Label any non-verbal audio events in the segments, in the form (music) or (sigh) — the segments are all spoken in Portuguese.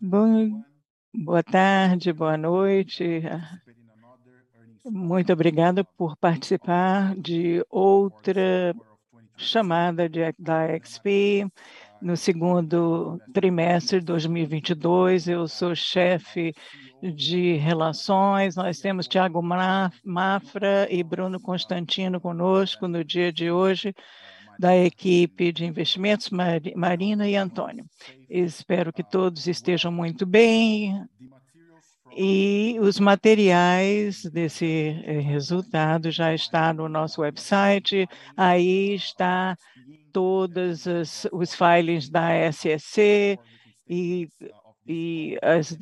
Bom, boa tarde, boa noite. Muito obrigada por participar de outra chamada da XP no segundo trimestre de 2022. Eu sou chefe de relações. Nós temos Thiago Maffra e Bruno Constantino conosco no dia de hoje, da equipe de investimentos, Marina e Antônio. Espero que todos estejam muito bem. E os materiais desse resultado já está no nosso website. Aí está todas os filings da SEC e as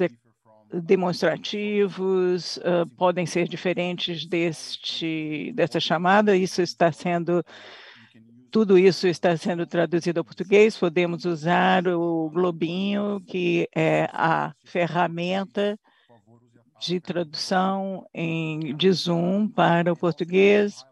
demonstrativos podem ser diferentes desta chamada. Tudo isso está sendo traduzido ao português. Podemos usar o globinho, que é a ferramenta de tradução de Zoom para o português.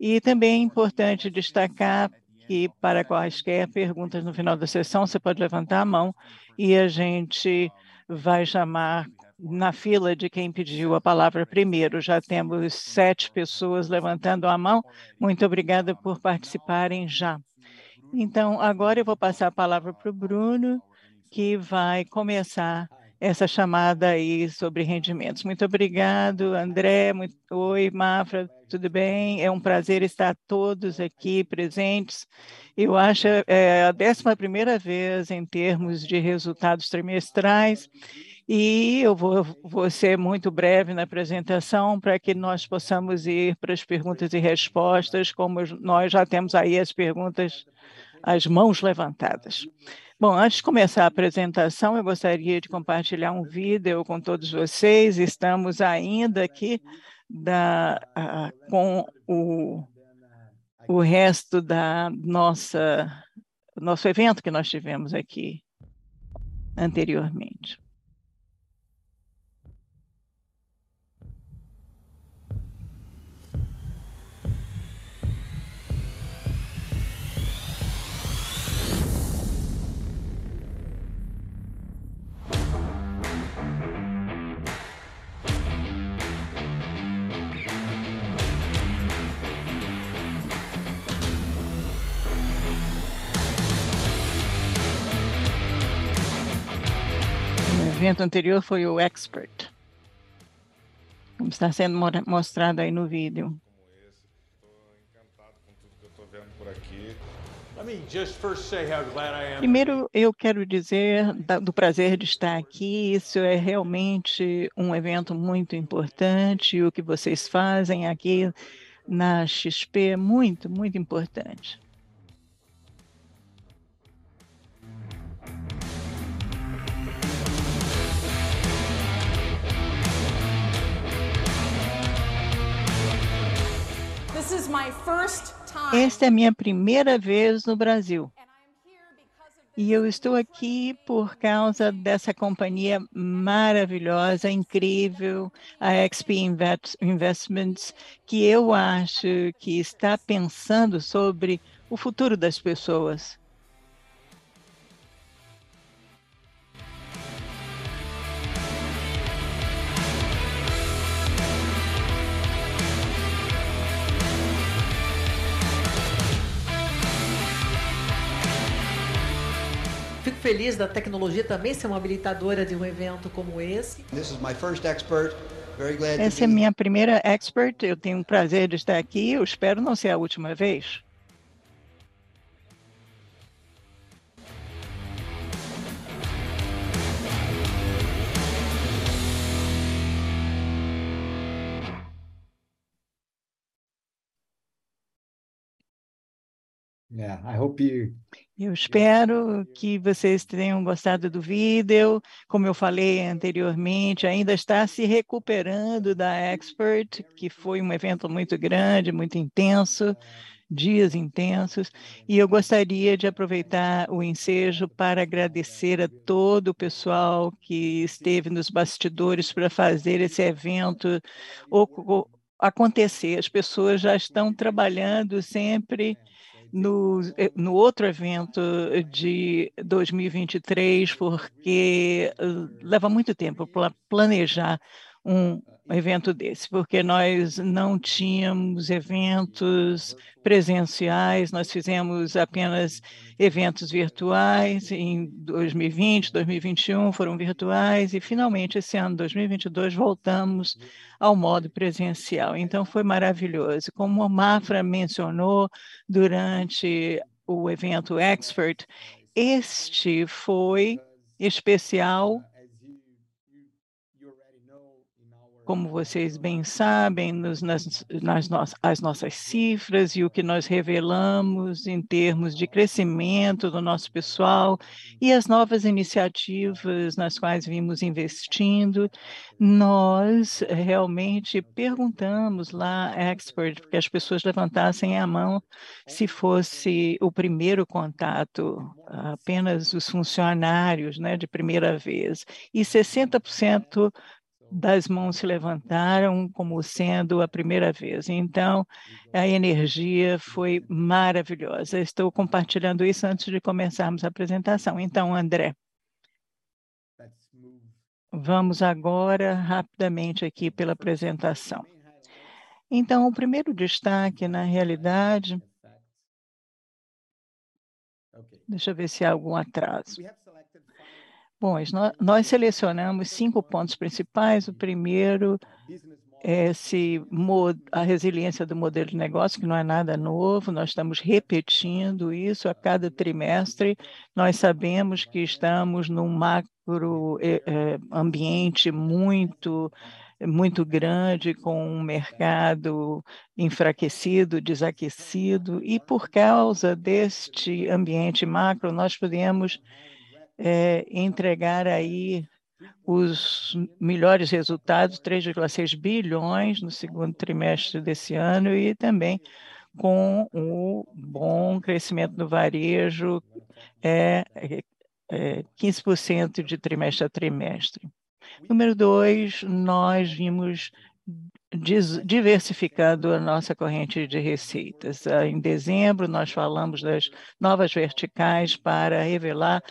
E também é importante destacar que, para quaisquer perguntas no final da sessão, você pode levantar a mão e a gente vai chamar na fila de quem pediu a palavra primeiro. Já temos 7 pessoas levantando a mão. Muito obrigada por participarem já. Então, agora eu vou passar a palavra pro Bruno, que vai começar essa chamada aí sobre rendimentos. Muito obrigado, André. Oi, Maffra, tudo bem? É um prazer estar todos aqui presentes. Eu acho é a 11ª vez em termos de resultados trimestrais, e eu vou ser muito breve na apresentação para que nós possamos ir para as perguntas e respostas, como nós já temos aí as perguntas, as mãos levantadas. Bom, antes de começar a apresentação, eu gostaria de compartilhar um vídeo com todos vocês. Estamos ainda aqui com o resto da nosso evento que nós tivemos aqui anteriormente. Evento anterior foi o Expert, como está sendo mostrado aí no vídeo. Primeiro, eu quero dizer do prazer de estar aqui. Isso é realmente um evento muito importante. O que vocês fazem aqui na XP é muito, muito importante. Esta é a minha primeira vez no Brasil. E eu estou aqui por causa dessa companhia maravilhosa, incrível, a XP Investimentos, que eu acho que está pensando sobre o futuro das pessoas. Feliz da tecnologia também ser uma habilitadora de um evento como esse. Essa é minha primeira Expert. Eu tenho o prazer de estar aqui. Eu espero não ser a última vez. Eu espero que vocês tenham gostado do vídeo. Como eu falei anteriormente, ainda está se recuperando da Expert, que foi um evento muito grande, muito intenso, dias intensos, e eu gostaria de aproveitar o ensejo para agradecer a todo o pessoal que esteve nos bastidores para fazer esse evento acontecer. As pessoas já estão trabalhando sempre no, eh, no outro evento de 2023, porque leva muito tempo para planejar um evento desse, porque nós não tínhamos eventos presenciais, nós fizemos apenas eventos virtuais em 2020, 2021 foram virtuais e finalmente esse ano 2022 voltamos ao modo presencial. Então foi maravilhoso. Como a Mafra mencionou durante o evento Expert, este foi especial como vocês bem sabem, nos, nas, nas no, as nossas cifras e o que nós revelamos em termos de crescimento do nosso pessoal e as novas iniciativas nas quais vimos investindo, nós realmente perguntamos lá, expert, que as pessoas levantassem a mão se fosse o primeiro contato, apenas os funcionários, né, de primeira vez, e 60% das mãos se levantaram como sendo a primeira vez. Então, a energia foi maravilhosa. Estou compartilhando isso antes de começarmos a apresentação. Então, André, vamos agora rapidamente aqui pela apresentação. Então, o primeiro destaque, na realidade, deixa eu ver se há algum atraso. Bom, nós selecionamos cinco pontos principais. O primeiro é se a resiliência do modelo de negócio, que não é nada novo, nós estamos repetindo isso a cada trimestre. Nós sabemos que estamos num macro é, ambiente muito muito grande, com um mercado enfraquecido, desaquecido, e por causa deste ambiente macro, nós podemos é, entregar aí os melhores resultados, 3,6 bilhões no segundo trimestre desse ano e também com o bom crescimento do varejo, é, é 15% de trimestre a trimestre. Número dois, nós vimos diversificando a nossa corrente de receitas. Em dezembro, nós falamos das novas verticais para revelar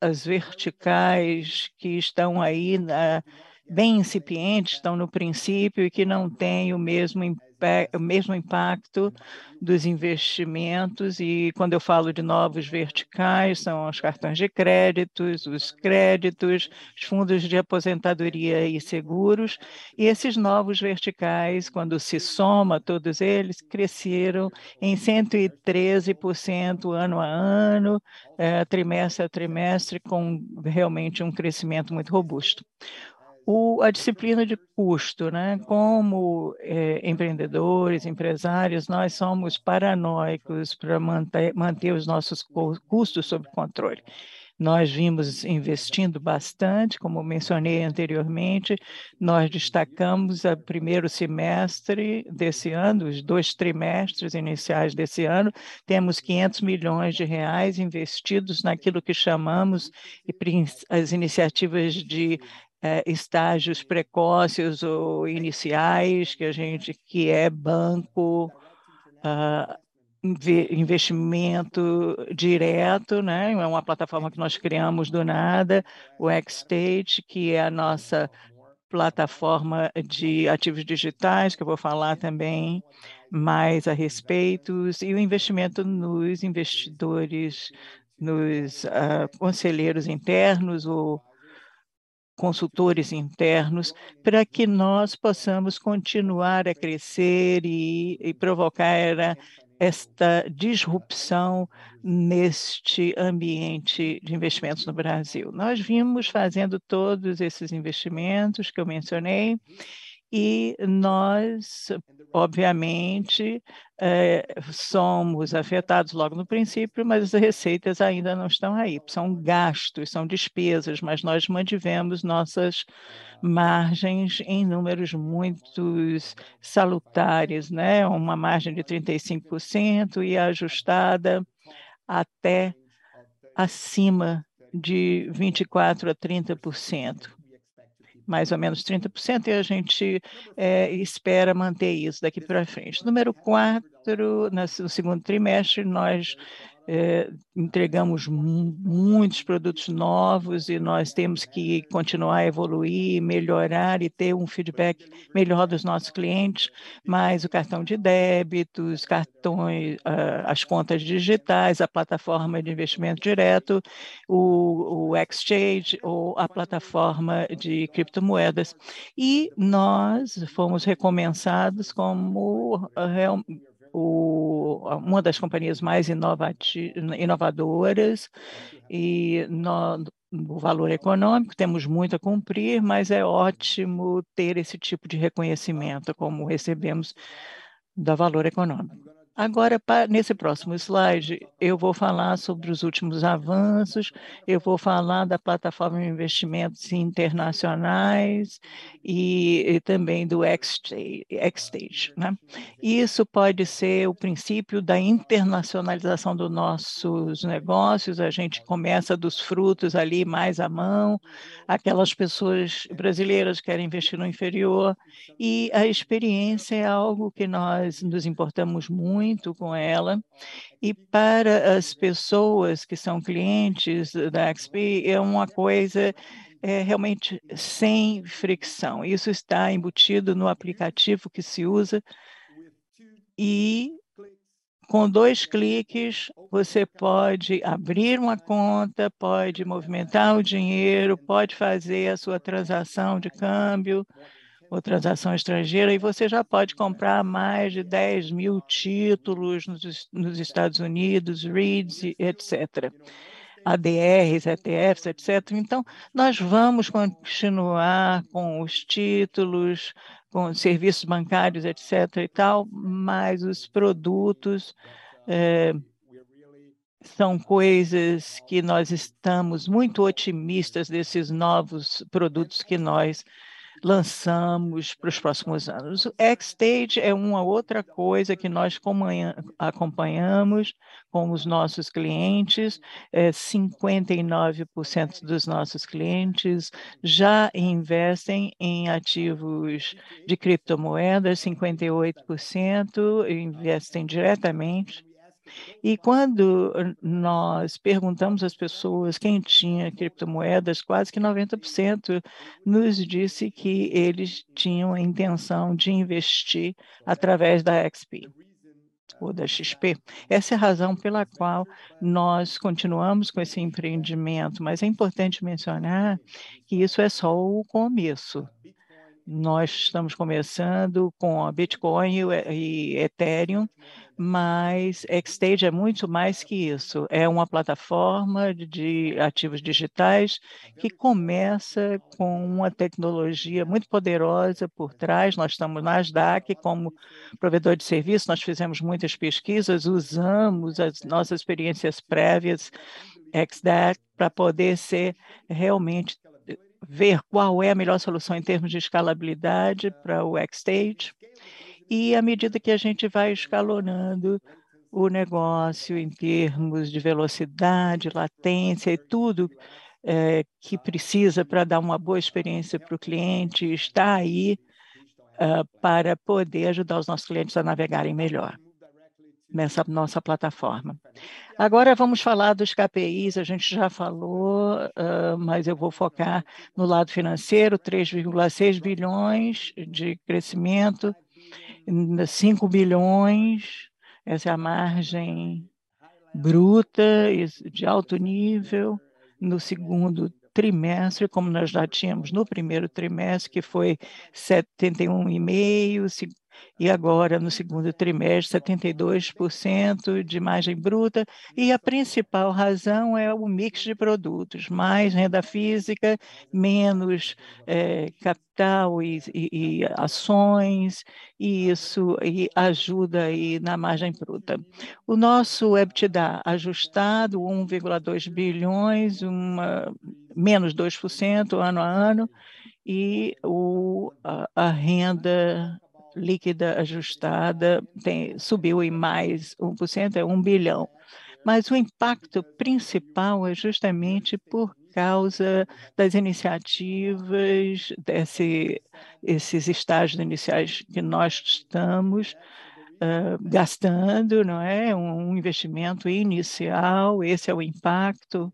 as verticais que estão aí na, bem incipientes, estão no princípio e que não têm o mesmo impacto o mesmo impacto dos investimentos e quando eu falo de novos verticais, são os cartões de créditos, os créditos, os fundos de aposentadoria e seguros, e esses novos verticais, quando se soma todos eles, cresceram em 113% ano a ano, é, trimestre a trimestre, com realmente um crescimento muito robusto o, a disciplina de custo, né? Como é, empreendedores, empresários, nós somos paranoicos para manter, manter os nossos custos sob controle. Nós vimos investindo bastante, como mencionei anteriormente, nós destacamos o primeiro semestre desse ano, os dois trimestres iniciais desse ano, temos 500 milhões de reais investidos naquilo que chamamos as iniciativas de é, estágios precoces ou iniciais, que a gente que é banco, uh, investimento direto, né? É uma plataforma que nós criamos do nada, o Xstage, que é a nossa plataforma de ativos digitais, que eu vou falar também mais a respeito, e o investimento nos investidores, nos uh, conselheiros internos, o consultores internos, para que nós possamos continuar a crescer e, e provocar esta disrupção neste ambiente de investimentos no Brasil. Nós vimos fazendo todos esses investimentos que eu mencionei e nós, obviamente, é, somos afetados logo no princípio, mas as receitas ainda não estão aí. São gastos, são despesas, mas nós mantivemos nossas margens em números muito salutares, né? Uma margem de 35% e ajustada até acima de 24 a 30% mais ou menos 30%, e a gente é, espera manter isso daqui para frente. Número 4, no segundo trimestre, nós é, entregamos muitos produtos novos e nós temos que continuar a evoluir, melhorar e ter um feedback melhor dos nossos clientes, mas o cartão de débito, os cartões, as contas digitais, a plataforma de investimento direto, o, o exchange ou a plataforma de criptomoedas. E nós fomos recompensados como o, uma das companhias mais inovadoras e no, no valor econômico temos muito a cumprir, mas é ótimo ter esse tipo de reconhecimento como recebemos da valor econômico. Agora, nesse próximo slide, eu vou falar sobre os últimos avanços, eu vou falar da plataforma de investimentos internacionais e, e também do X-Stage. Né? Isso pode ser o princípio da internacionalização dos nossos negócios, a gente começa dos frutos ali mais à mão, aquelas pessoas brasileiras que querem investir no inferior, e a experiência é algo que nós nos importamos muito, muito com ela. E para as pessoas que são clientes da XP, é uma coisa é, realmente sem fricção. Isso está embutido no aplicativo que se usa e com dois cliques, você pode abrir uma conta, pode movimentar o dinheiro, pode fazer a sua transação de câmbio, ou transação estrangeira, e você já pode comprar mais de 10 mil títulos nos, nos Estados Unidos, REITs, etc. ADRs, ETFs, etc. Então, nós vamos continuar com os títulos, com serviços bancários, etc. e tal, mas os produtos é, são coisas que nós estamos muito otimistas desses novos produtos que nós lançamos para os próximos anos. O X-Stage é uma outra coisa que nós acompanhamos com os nossos clientes. É, 59% dos nossos clientes já investem em ativos de criptomoedas, 58% investem diretamente e quando nós perguntamos às pessoas quem tinha criptomoedas, quase que 90% nos disse que eles tinham a intenção de investir através da XP ou da XP. Essa é a razão pela qual nós continuamos com esse empreendimento, mas é importante mencionar que isso é só o começo. Nós estamos começando com a Bitcoin e Ethereum, mas Xstage é muito mais que isso. É uma plataforma de ativos digitais que começa com uma tecnologia muito poderosa por trás. Nós estamos na Nasdaq como provedor de serviço, nós fizemos muitas pesquisas, usamos as nossas experiências prévias XDAC para poder ser realmente ver qual é a melhor solução em termos de escalabilidade para o X-Stage. E à medida que a gente vai escalonando o negócio em termos de velocidade, latência e tudo é, que precisa para dar uma boa experiência para o cliente, está aí uh, para poder ajudar os nossos clientes a navegarem melhor nessa nossa plataforma. Agora vamos falar dos KPIs, a gente já falou, uh, mas eu vou focar no lado financeiro, 3,6 bilhões de crescimento, 5 bilhões, essa é a margem bruta de alto nível no segundo trimestre, como nós já tínhamos no primeiro trimestre, que foi 71,5%, e agora no segundo trimestre 72% de margem bruta e a principal razão é o mix de produtos, mais renda física, menos é, capital e, e, e, ações, e isso e ajuda aí na margem bruta. O nosso EBITDA ajustado, 1,2 bilhões, uma, menos 2% ano a ano, e o, a, a renda líquida ajustada tem, subiu em mais 1%, é 1 bilhão. Mas o impacto principal é justamente porque causa das iniciativas, desse, esses estágios iniciais que nós estamos uh, gastando, não é? Um investimento inicial, esse é o impacto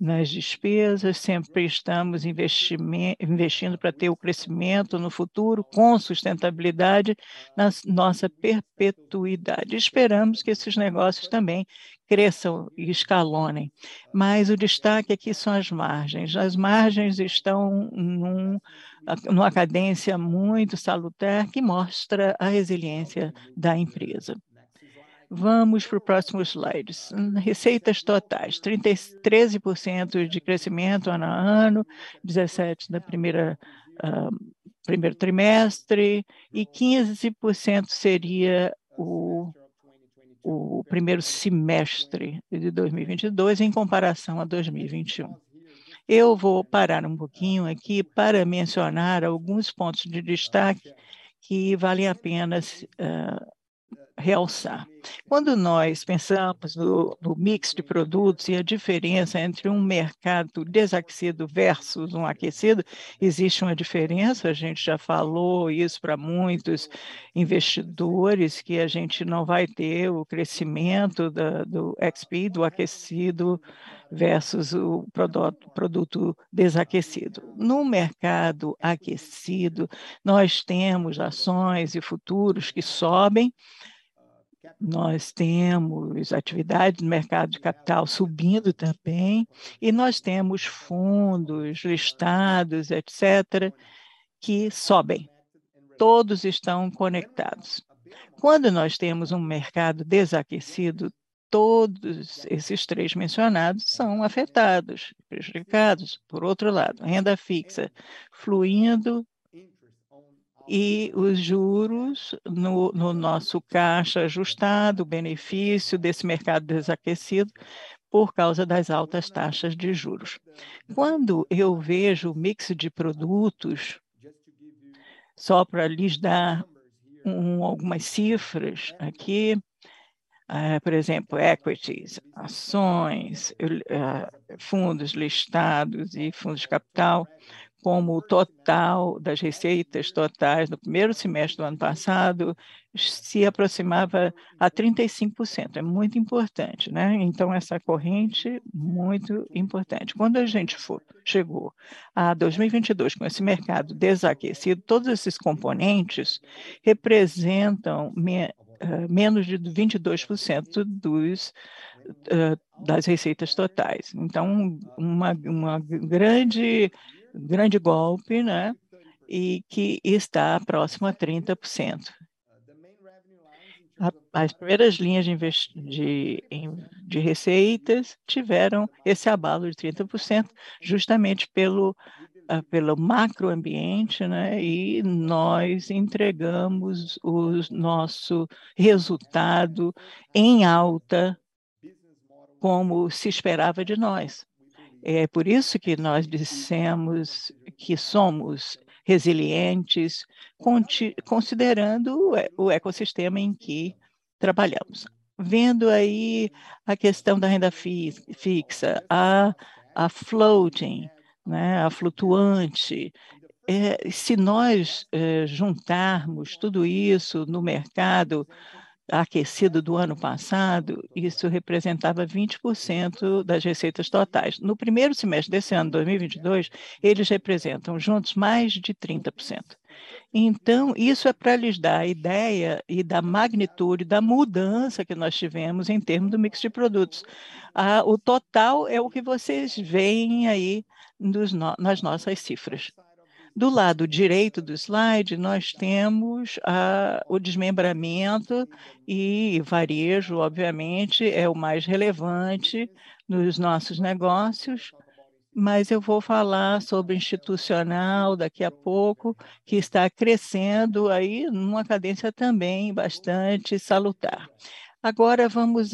nas despesas, sempre estamos investindo para ter o crescimento no futuro com sustentabilidade na nossa perpetuidade. Esperamos que esses negócios também cresçam e escalonem. Mas o destaque aqui são as margens. As margens estão num, numa cadência muito salutar que mostra a resiliência da empresa. Vamos para o próximo slide. Receitas totais, 30, 13% de crescimento ano a ano, 17% da primeira uh, primeiro trimestre e 15% seria o, o primeiro semestre de 2022 em comparação a 2021. Eu vou parar um pouquinho aqui para mencionar alguns pontos de destaque que valem a pena uh, realçar. Quando nós pensamos no, no, mix de produtos e a diferença entre um mercado desaquecido versus um aquecido, existe uma diferença, a gente já falou isso para muitos investidores, que a gente não vai ter o crescimento da, do XP, do aquecido, versus o produto, produto desaquecido. No mercado aquecido, nós temos ações e futuros que sobem, nós temos atividades no mercado de capital subindo também, e nós temos fundos listados, etc., que sobem. Todos estão conectados. Quando nós temos um mercado desaquecido, todos esses três mencionados são afetados, prejudicados. Por outro lado, renda fixa fluindo e os juros no, no nosso caixa ajustado, o benefício desse mercado desaquecido por causa das altas taxas de juros. Quando eu vejo o mix de produtos, só para lhes dar um, algumas cifras aqui, Uh, por exemplo, equities, ações, uh, fundos listados e fundos de capital, como o total das receitas totais no primeiro semestre do ano passado se aproximava a 35%. É muito importante, né? Então, essa corrente, muito importante. Quando a gente for, chegou a 2022 com esse mercado desaquecido, todos esses componentes representam me, uh, menos de 22% dos uh, das receitas totais. Então, uma, uma grande grande golpe, né? E que está próximo a 30%. As primeiras linhas de, de, de receitas tiveram esse abalo de 30%, justamente pelo, uh, pelo macroambiente, né? e nós entregamos o nosso resultado em alta, como se esperava de nós. É por isso que nós dissemos que somos resilientes, considerando o ecossistema em que trabalhamos. Vendo aí a questão da renda fixa, a, a floating, né, a flutuante, é, se nós é, juntarmos tudo isso no mercado aquecido do ano passado, isso representava 20% das receitas totais. No primeiro semestre desse ano, 2022, eles representam juntos mais de 30%. Então, isso é para lhes dar a ideia e da magnitude da mudança que nós tivemos em termos do mix de produtos. Ah, o total é o que vocês veem aí nos, nas nossas cifras. Do lado direito do slide, nós temos a, o desmembramento e varejo, obviamente, é o mais relevante nos nossos negócios, mas eu vou falar sobre institucional daqui a pouco, que está crescendo aí numa cadência também bastante salutar. Agora vamos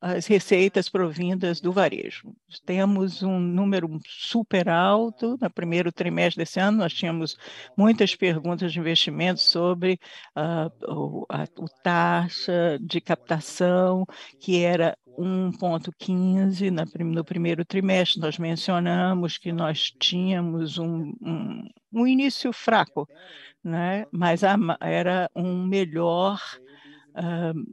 às receitas provindas do varejo. Temos um número super alto. No primeiro trimestre desse ano, nós tínhamos muitas perguntas de investimento sobre uh, o, a, o taxa de captação, que era 1,15 no primeiro trimestre. Nós mencionamos que nós tínhamos um, um, um início fraco, né? mas a, era um melhor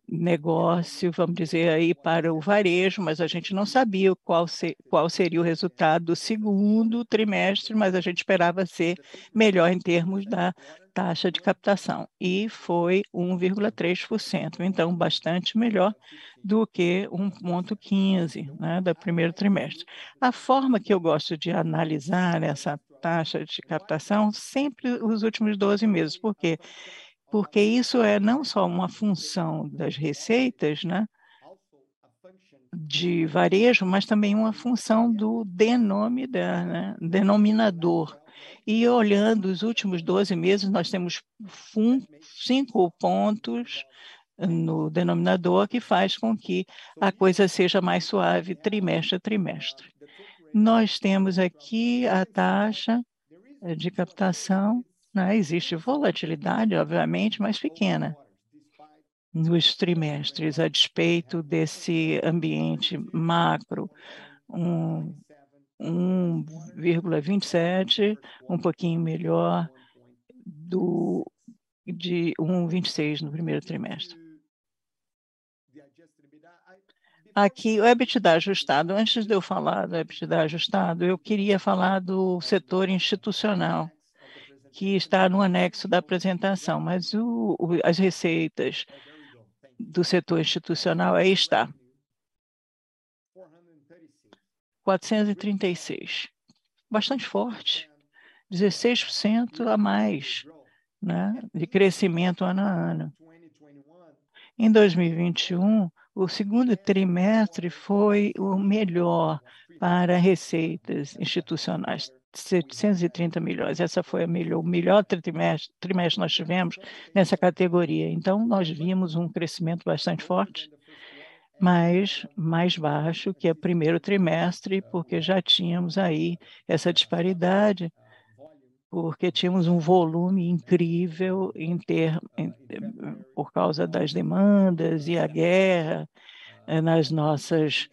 negócio, vamos dizer aí, para o varejo, mas a gente não sabia qual, qual seria o resultado do segundo trimestre, mas a gente esperava ser melhor em termos da taxa de captação, e foi 1,3%, então bastante melhor do que 1,15% né, do primeiro trimestre. A forma que eu gosto de analisar essa taxa de captação, sempre os últimos 12 meses, por quê? Porque isso é não só uma função das receitas, né, de varejo, mas também uma função do denominador, né, denominador e olhando os últimos 12 meses, nós temos cinco pontos no denominador que faz com que a coisa seja mais suave trimestre a trimestre. Nós temos aqui a taxa de captação, né? existe volatilidade, obviamente, mas pequena nos trimestres, a despeito desse ambiente macro, um 1,27, um pouquinho melhor do de 1,26 no primeiro trimestre. Aqui, o EBITDA ajustado. Antes de eu falar do EBITDA ajustado, eu queria falar do setor institucional, que está no anexo da apresentação, mas o, o, as receitas do setor institucional aí está. 436. Bastante forte, 16% a mais né, de crescimento ano a ano. Em 2021, o segundo trimestre foi o melhor para receitas institucionais, 730 milhões. Essa foi a melhor, o melhor trimestre, trimestre nós tivemos nessa categoria. Então, nós vimos um crescimento bastante forte mas mais baixo que o primeiro trimestre, porque já tínhamos aí essa disparidade, porque tínhamos um volume incrível em ter, em, por causa das demandas e a guerra eh, nas nossas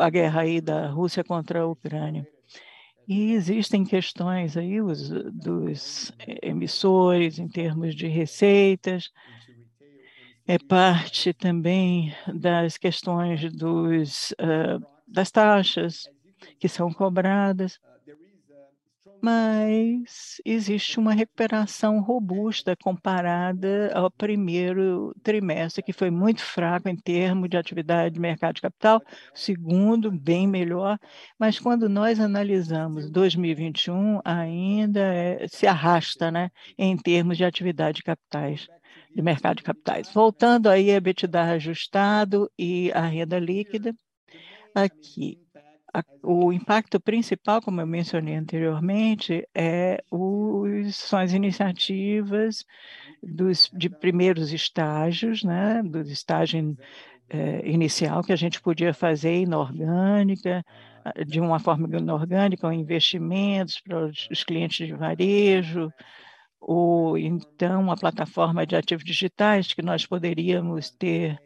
a guerra aí da Rússia contra a Ucrânia. E existem questões aí os, dos emissores em termos de receitas, é parte também das questões dos, uh, das taxas que são cobradas, mas existe uma recuperação robusta comparada ao primeiro trimestre, que foi muito fraco em termos de atividade de mercado de capital, segundo, bem melhor, mas quando nós analisamos 2021, ainda é, se arrasta né, em termos de atividade de capitais de mercado de capitais. Voltando aí a EBITDA ajustado e a renda líquida, aqui a, o impacto principal, como eu mencionei anteriormente, é os, são as iniciativas dos, de primeiros estágios, né, do estágio é, inicial que a gente podia fazer inorgânica, de uma forma inorgânica, com investimentos para os, clientes de varejo, ou então a plataforma de ativos digitais que nós poderíamos ter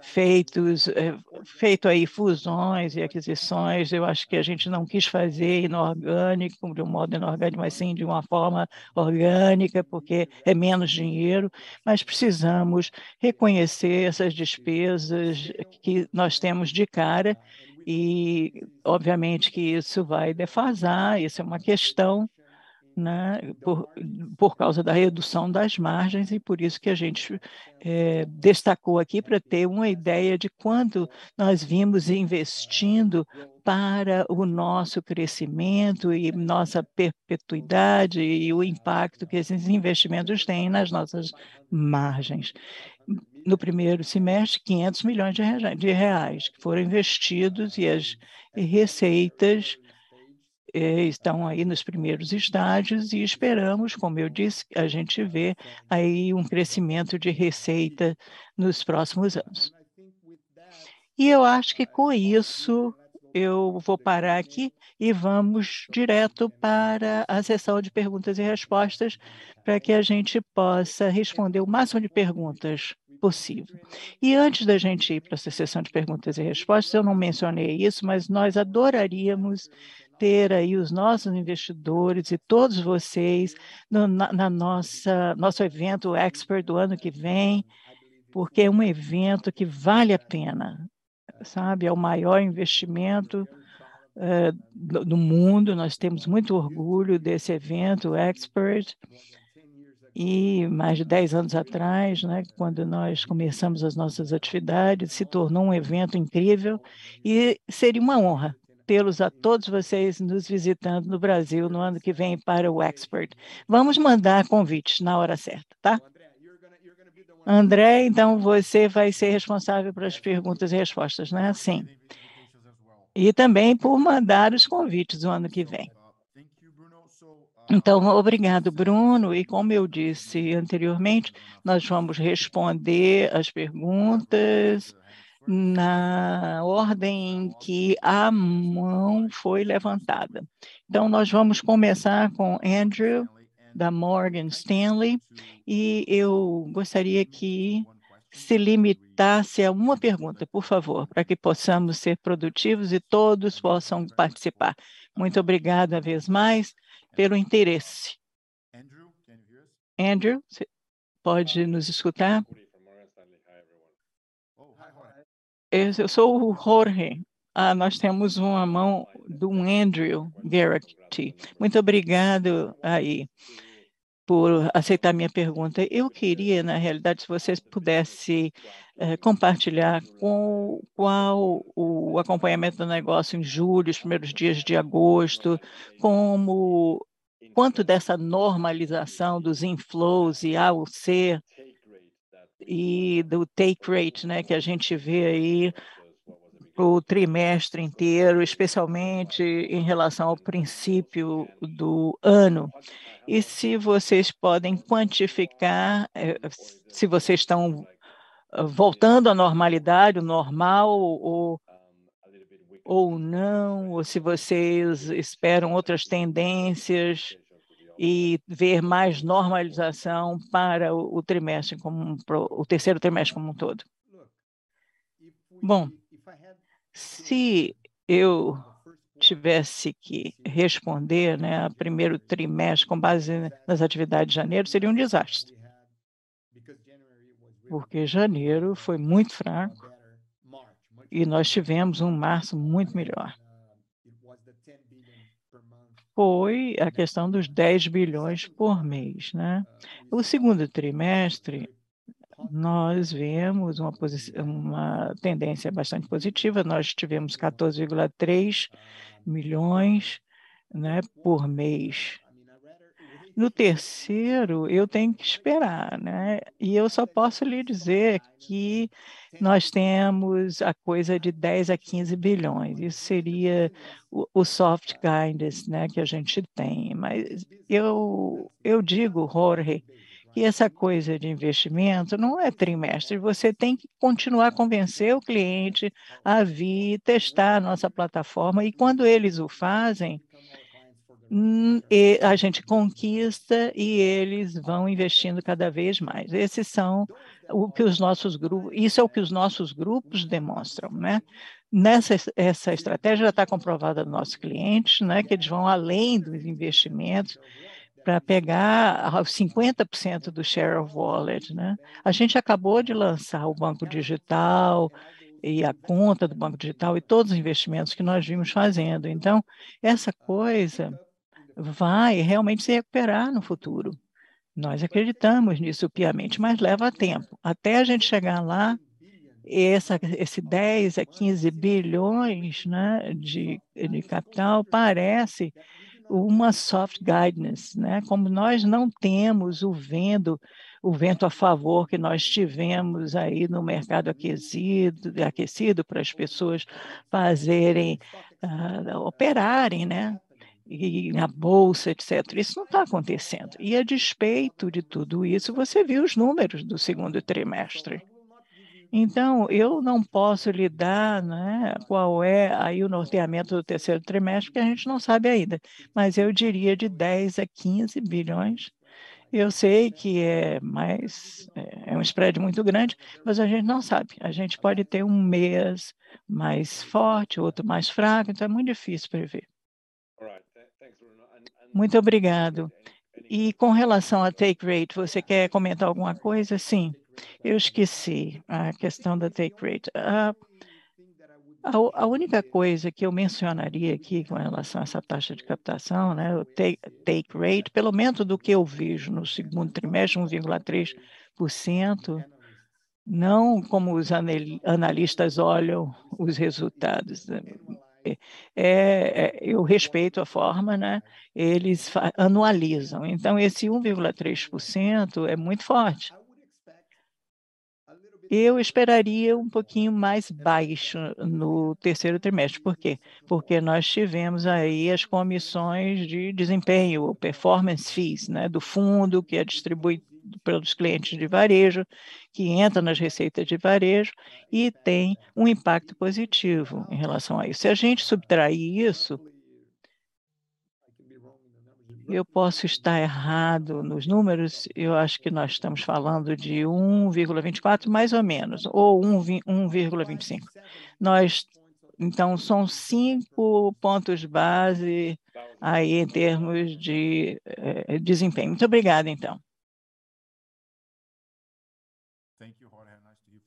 feitos, eh, feito aí fusões e aquisições, eu acho que a gente não quis fazer inorgânico, de um modo inorgânico, mas sim de uma forma orgânica, porque é menos dinheiro, mas precisamos reconhecer essas despesas que nós temos de cara e, obviamente, que isso vai defasar, isso é uma questão né, por, por causa da redução das margens, e por isso que a gente é, destacou aqui para ter uma ideia de quanto nós vimos investindo para o nosso crescimento e nossa perpetuidade e o impacto que esses investimentos têm nas nossas margens. No primeiro semestre, 500 milhões de reais que foram investidos e as receitas estão aí nos primeiros estágios e esperamos, como eu disse, a gente vê aí um crescimento de receita nos próximos anos. E eu acho que com isso eu vou parar aqui e vamos direto para a sessão de perguntas e respostas para que a gente possa responder o máximo de perguntas possível. E antes da gente ir para essa sessão de perguntas e respostas, eu não mencionei isso, mas nós adoraríamos ter os nossos investidores e todos vocês no, na, na, nossa nosso evento Expert do ano que vem, porque é um evento que vale a pena, sabe? É o maior investimento uh, do, do mundo. Nós temos muito orgulho desse evento Expert. E mais de 10 anos atrás, né, quando nós começamos as nossas atividades, se tornou um evento incrível e seria uma honra tê-los a todos vocês nos visitando no Brasil no ano que vem para o Expert. Vamos mandar convites na hora certa, tá? André, então você vai ser responsável pelas perguntas e respostas, né? Sim. E também por mandar os convites no ano que vem. Então, obrigado, Bruno. E como eu disse anteriormente, nós vamos responder as perguntas na ordem em que a mão foi levantada. Então, nós vamos começar com Andrew, da Morgan Stanley, e eu gostaria que se limitasse a uma pergunta, por favor, para que possamos ser produtivos e todos possam participar. Muito obrigado, uma vez mais pelo interesse. Andrew, você pode nos escutar? Eu sou o Jorge. Ah, nós temos uma mão do Andrew Garrett. Muito obrigado aí por aceitar minha pergunta. Eu queria, na realidade, se vocês pudessem eh, compartilhar com qual o acompanhamento do negócio em julho, os primeiros dias de agosto, como quanto dessa normalização dos inflows e AUC e do take rate, né, que a gente vê aí o trimestre inteiro, especialmente em relação ao princípio do ano. E se vocês podem quantificar, eh, se vocês estão ah, voltando à normalidade, o normal, ou ou não, ou se vocês esperam outras tendências e ver mais normalização para o, trimestre como o terceiro trimestre como um todo. Bom, se eu tivesse que responder, né, a primeiro trimestre com base nas atividades de janeiro, seria um desastre. Porque janeiro foi muito fraco e nós tivemos um março muito melhor foi a questão dos 10 bilhões por mês. Né? O segundo trimestre, nós vemos uma, uma tendência bastante positiva, nós tivemos 14,3 milhões né, por mês no terceiro, eu tenho que esperar, né? E eu só posso lhe dizer que nós temos a coisa de 10 a 15 bilhões. Isso seria o, o soft guidance, né, que a gente tem. Mas eu, eu digo, Jorge, que essa coisa de investimento não é trimestre. Você tem que continuar a convencer o cliente a vir testar a nossa plataforma. E quando eles o fazem, e a gente conquista e eles vão investindo cada vez mais. Esses são o que os nossos grupos, isso é o que os nossos grupos demonstram, né? Nessa essa estratégia já está comprovada nos nossos clientes, né, que eles vão além dos investimentos para pegar os 50% do share of wallet, né? A gente acabou de lançar o banco digital, e a conta do Banco Digital e todos os investimentos que nós vimos fazendo. Então, essa coisa vai realmente se recuperar no futuro. Nós acreditamos nisso piamente, mas leva tempo. Até a gente chegar lá, essa, esse 10 a 15 bilhões né, de, de capital parece uma soft guidance, né? Como nós não temos o vento, o vento a favor que nós tivemos aí no mercado aquecido, aquecido para as pessoas fazerem, uh, operarem, né? E na bolsa, etc. Isso não está acontecendo. E a despeito de tudo isso, você viu os números do segundo trimestre. Então, eu não posso lhe dar né, qual é aí o norteamento do terceiro trimestre, porque a gente não sabe ainda, mas eu diria de 10 a 15 bilhões Eu sei que é mais, é um spread muito grande, mas a gente não sabe. A gente pode ter um mês mais forte, outro mais fraco, então é muito difícil prever. Muito obrigado. E com relação a take rate, você quer comentar alguma coisa? Sim, eu esqueci a questão da take rate. A, a, a única coisa que eu mencionaria aqui com relação a essa taxa de captação, né, o take, take rate, pelo menos do que eu vejo no segundo trimestre, 1,3%, não como os analistas olham os resultados. É, é, eu respeito a forma, né? eles anualizam. Então, esse 1,3% é muito forte. Eu esperaria um pouquinho mais baixo no terceiro trimestre. Por quê? Porque nós tivemos aí as comissões de desempenho, performance fees, né, do fundo que é distribuído pelos clientes de varejo, que entra nas receitas de varejo e tem um impacto positivo em relação a isso. Se a gente subtrair isso, eu posso estar errado nos números, eu acho que nós estamos falando de 1,24 mais ou menos, ou 1,25. Nós, então, são cinco pontos base aí em termos de eh, desempenho. Muito obrigada, então.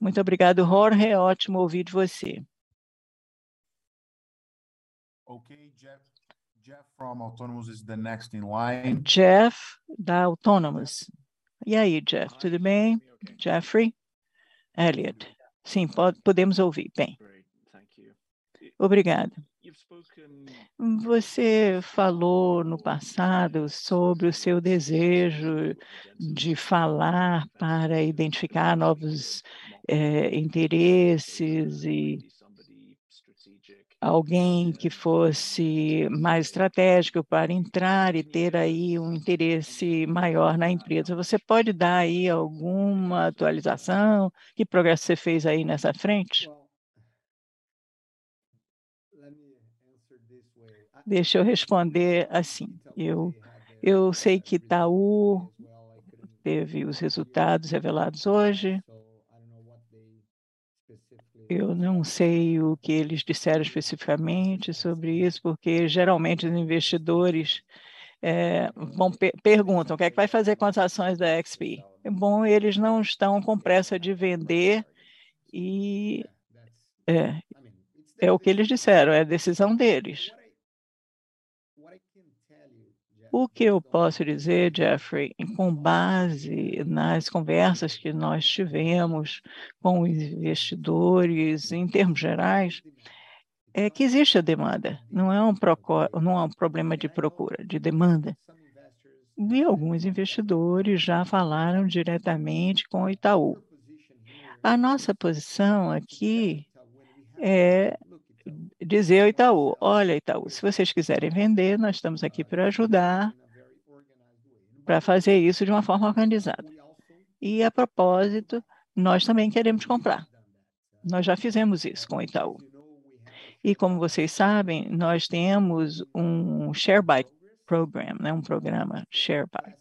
Muito obrigado, Jorge. É ótimo ouvir de você. Ok, Jeff. Jeff from Autonomous is the next in line. Jeff, da Autonomous. E aí, Jeff, tudo bem? Jeffrey? Elliot. Sim, pode, podemos ouvir. Bem. Obrigado. Você falou no passado sobre o seu desejo de falar para identificar novos é, interesses e alguém que fosse mais estratégico para entrar e ter aí um interesse maior na empresa. Você pode dar aí alguma atualização? Que progresso você fez aí nessa frente? Deixa eu responder assim. Eu, eu sei que Itaú teve os resultados revelados hoje. Eu não sei o que eles disseram especificamente sobre isso, porque geralmente os investidores é, perguntam o que é que vai fazer com as ações da XP. É bom, eles não estão com pressa de vender e é, é o que eles disseram, é a decisão deles. O que eu posso dizer, Jeffrey, com base nas conversas que nós tivemos com os investidores, em termos gerais, é que existe a demanda, não é um, não é um problema de procura, de demanda. E alguns investidores já falaram diretamente com o Itaú. A nossa posição aqui é dizer ao Itaú: olha, Itaú, se vocês quiserem vender, nós estamos aqui para ajudar, para fazer isso de uma forma organizada. E, a propósito, nós também queremos comprar. Nós já fizemos isso com o Itaú. E, como vocês sabem, nós temos um share buy program, né, um programa share buy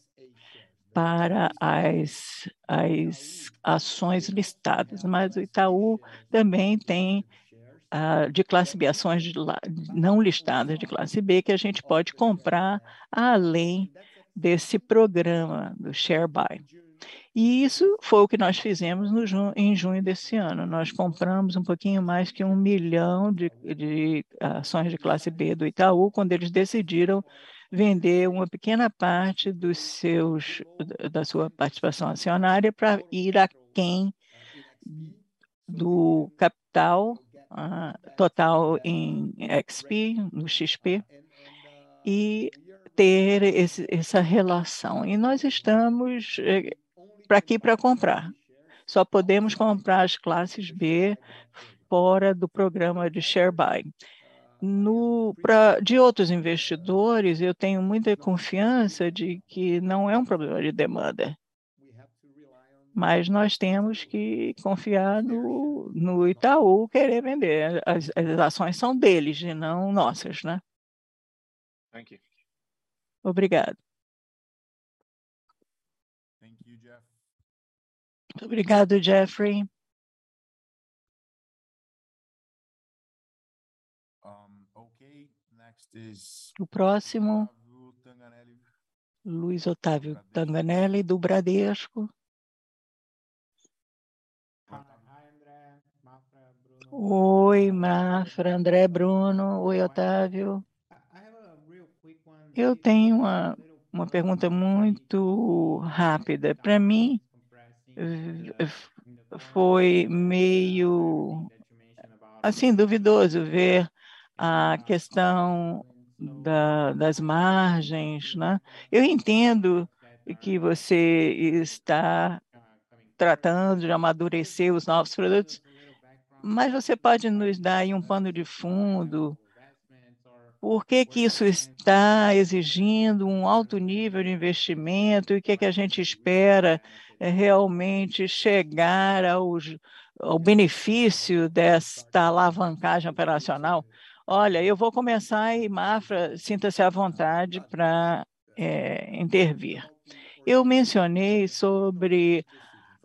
para as, as ações listadas, mas o Itaú também tem uh, de classe B, ações de, não listadas de classe B, que a gente pode comprar além desse programa do Share Buy. E isso foi o que nós fizemos no, em junho desse ano. Nós compramos um pouquinho mais que um milhão de, de ações de classe B do Itaú, quando eles decidiram vender uma pequena parte dos seus, da sua participação acionária para ir a quem do capital total em XP, no XP, e ter esse, essa relação. E nós estamos eh, para aqui para comprar. Só podemos comprar as classes B fora do programa de share buy. No, pra, de outros investidores, eu tenho muita confiança de que não é um problema de demanda mas nós temos que confiar no, no Itaú querer vender. As, as ações são deles e não nossas, né? Obrigado. Obrigado, Jeffrey. Um, okay, next is O próximo. Luiz Otávio Tanganelli, do Bradesco. Oi, Mafra, André, Bruno. Oi, Otávio. Eu tenho uma, uma pergunta muito rápida. Para mim, foi meio assim duvidoso ver a questão da, das margens, né? Eu entendo que você está tratando de amadurecer os novos produtos, mas você pode nos dar aí um pano de fundo? Por que que isso está exigindo um alto nível de investimento e o que é que a gente espera é, realmente chegar aos, ao benefício desta alavancagem operacional? Olha, eu vou começar e Mafra, sinta-se à vontade para é, intervir. Eu mencionei sobre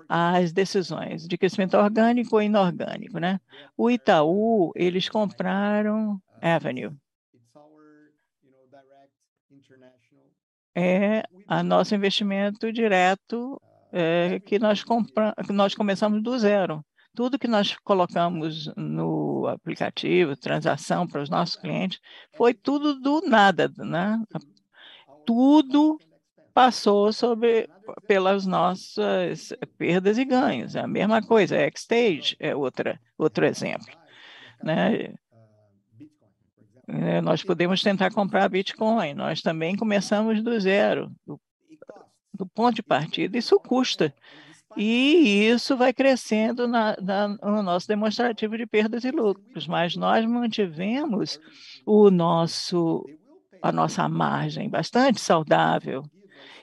as decisões de crescimento orgânico ou inorgânico, né? O Itaú, eles compraram Avenue. É a nosso investimento direto é, que nós que nós começamos do zero. Tudo que nós colocamos no aplicativo, transação para os nossos clientes, foi tudo do nada, né? Tudo passou sobre pelas nossas perdas e ganhos. É a mesma coisa, a Xstage é outra, outro exemplo. Né? É, nós podemos tentar comprar Bitcoin, nós também começamos do zero, do, do ponto de partida, isso custa. E isso vai crescendo na, na, no nosso demonstrativo de perdas e lucros, mas nós mantivemos o nosso, a nossa margem bastante saudável.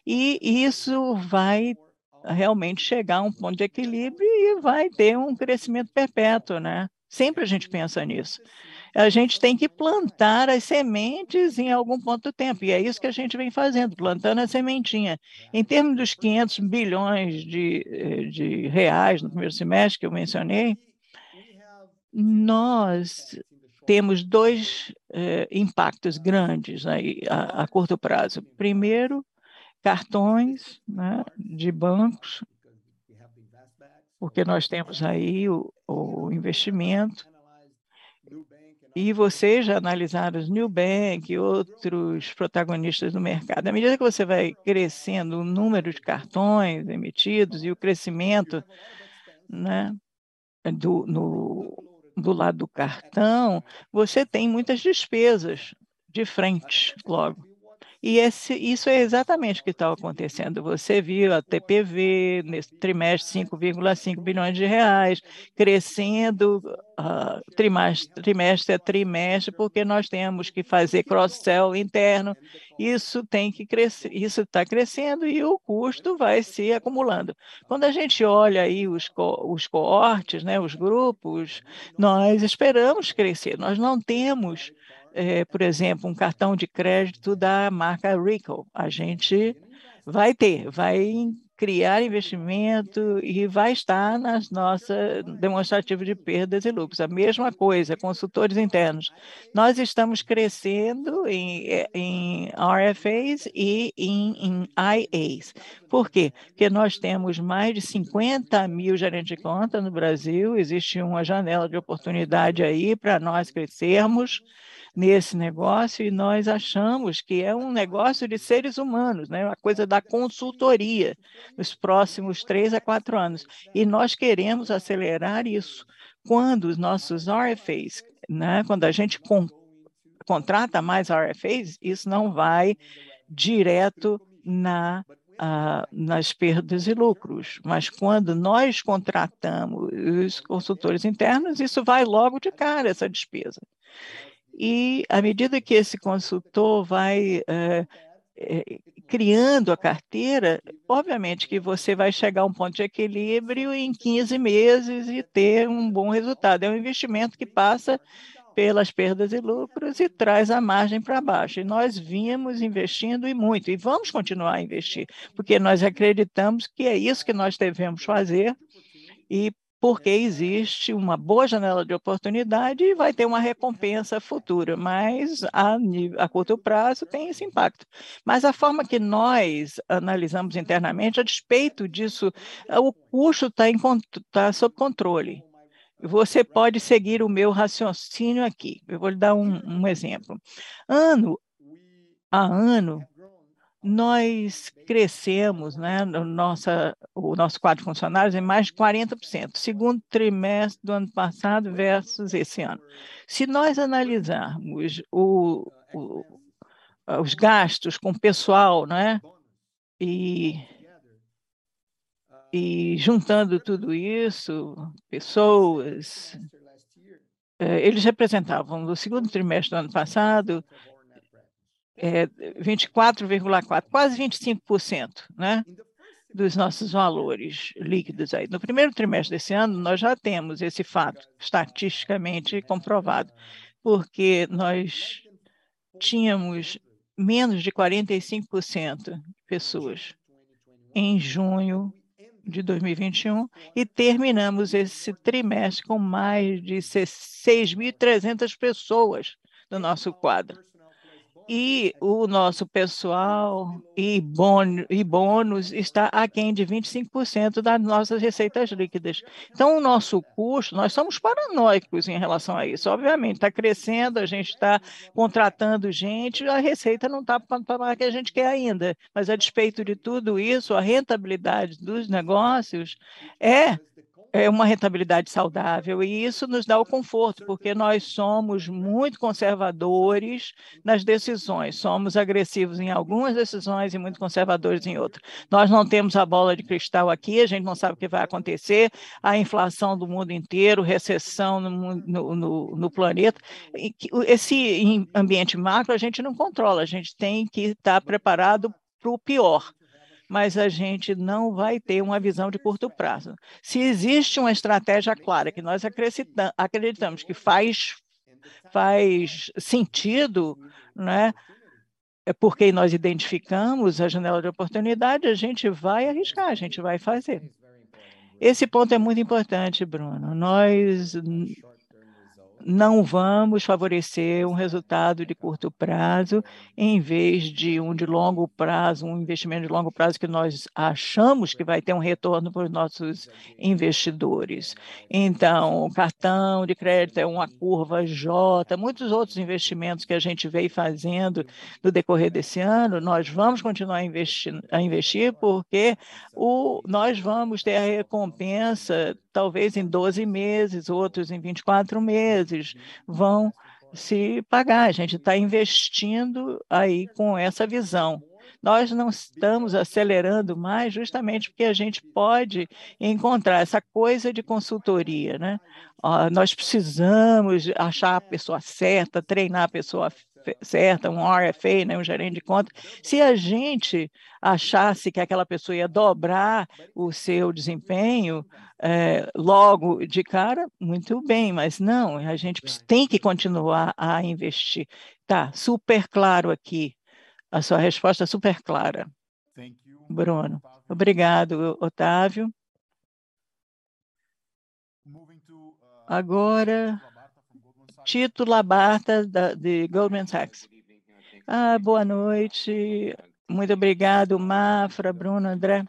E isso vai realmente chegar a um ponto de equilíbrio e vai ter um crescimento perpétuo, né? Sempre a gente pensa nisso. A gente tem que plantar as sementes em algum ponto do tempo, e é isso que a gente vem fazendo, plantando a sementinha. Em termos dos 500 bilhões de, de reais no primeiro semestre que eu mencionei, nós temos dois eh, impactos grandes aí a, a curto prazo. Primeiro, cartões né, de bancos, porque nós temos aí o, o investimento. E vocês já analisaram os New Bank e outros protagonistas do mercado. À medida que você vai crescendo o número de cartões emitidos e o crescimento né, do, no, do lado do cartão, você tem muitas despesas de frente logo. E esse, isso é exatamente o que está acontecendo. Você viu a TPV nesse trimestre 5,5 bilhões de reais, crescendo uh, trimestre, trimestre a trimestre, porque nós temos que fazer cross-sell interno. Isso tem que crescer, isso está crescendo e o custo vai se acumulando. Quando a gente olha aí os, co os coortes, né, os grupos, nós esperamos crescer. Nós não temos é, por exemplo, um cartão de crédito da marca Ricoh. A gente vai ter, vai criar investimento e vai estar nas nossas demonstrativos de perdas e lucros. A mesma coisa, consultores internos. Nós estamos crescendo em, em RFAs e em, em IAs. Por quê? Porque nós temos mais de 50 mil gerentes de conta no Brasil, existe uma janela de oportunidade aí para nós crescermos nesse negócio e nós achamos que é um negócio de seres humanos, né? uma coisa da consultoria nos próximos três a quatro anos. E nós queremos acelerar isso. Quando os nossos RFAs, né? quando a gente con contrata mais RFAs, isso não vai direto na nas perdas e lucros, mas quando nós contratamos os consultores internos, isso vai logo de cara, essa despesa. E à medida que esse consultor vai é, é, criando a carteira, obviamente que você vai chegar a um ponto de equilíbrio em 15 meses e ter um bom resultado. É um investimento que passa pelas perdas e lucros e traz a margem para baixo. E nós vínhamos investindo e muito, e vamos continuar a investir, porque nós acreditamos que é isso que nós devemos fazer e porque existe uma boa janela de oportunidade e vai ter uma recompensa futura, mas a, a, curto prazo tem esse impacto. Mas a forma que nós analisamos internamente, a despeito disso, o custo está tá sob controle. Você pode seguir o meu raciocínio aqui. Eu vou lhe dar um, um exemplo. Ano a ano, nós crescemos, né, no nossa, o nosso quadro de funcionários em mais de 40%, segundo trimestre do ano passado versus esse ano. Se nós analisarmos o, o, os gastos com pessoal, né, e, e juntando tudo isso, pessoas, eh, eles representavam no segundo trimestre do ano passado é, 24,4%, quase 25%, né? dos nossos valores líquidos aí. No primeiro trimestre desse ano, nós já temos esse fato estatisticamente comprovado, porque nós tínhamos menos de 45% de pessoas em junho de 2021 e terminamos esse trimestre com mais de 6.300 pessoas no nosso quadro e o nosso pessoal e, bônus, e bônus está aquém de 25% das nossas receitas líquidas. Então, o nosso custo, nós somos paranoicos em relação a isso. Obviamente, está crescendo, a gente está contratando gente, a receita não está para o que a gente quer ainda. Mas, a despeito de tudo isso, a rentabilidade dos negócios é é uma rentabilidade saudável e isso nos dá o conforto, porque nós somos muito conservadores nas decisões, somos agressivos em algumas decisões e muito conservadores em outras. Nós não temos a bola de cristal aqui, a gente não sabe o que vai acontecer, a inflação do mundo inteiro, recessão no, no, no, no planeta. Esse ambiente macro a gente não controla, a gente tem que estar preparado para o pior mas a gente não vai ter uma visão de curto prazo. Se existe uma estratégia clara que nós acreditamos que faz, faz sentido, né? é porque nós identificamos a janela de oportunidade, a gente vai arriscar, a gente vai fazer. Esse ponto é muito importante, Bruno. Nós não vamos favorecer um resultado de curto prazo em vez de um de longo prazo, um investimento de longo prazo que nós achamos que vai ter um retorno para os nossos investidores. Então, cartão de crédito é uma curva J, muitos outros investimentos que a gente veio fazendo no decorrer desse ano, nós vamos continuar a investir, a investir porque o, nós vamos ter a recompensa talvez em 12 meses, outros em 24 meses, vão se pagar. A gente está investindo aí com essa visão. Nós não estamos acelerando mais justamente porque a gente pode encontrar essa coisa de consultoria, né? Nós precisamos achar a pessoa certa, treinar a pessoa certa, um RFA, né, um gerente de conta, se a gente achasse que aquela pessoa ia dobrar o seu desempenho é, logo de cara, muito bem, mas não, a gente tem que continuar a investir. Tá, super claro aqui. A sua resposta é super clara. Bruno. Obrigado, Otávio. Uh, Agora, Tito Labarta, da, de Goldman Sachs. Ah, boa noite. Muito obrigado, Mafra, Bruno, André.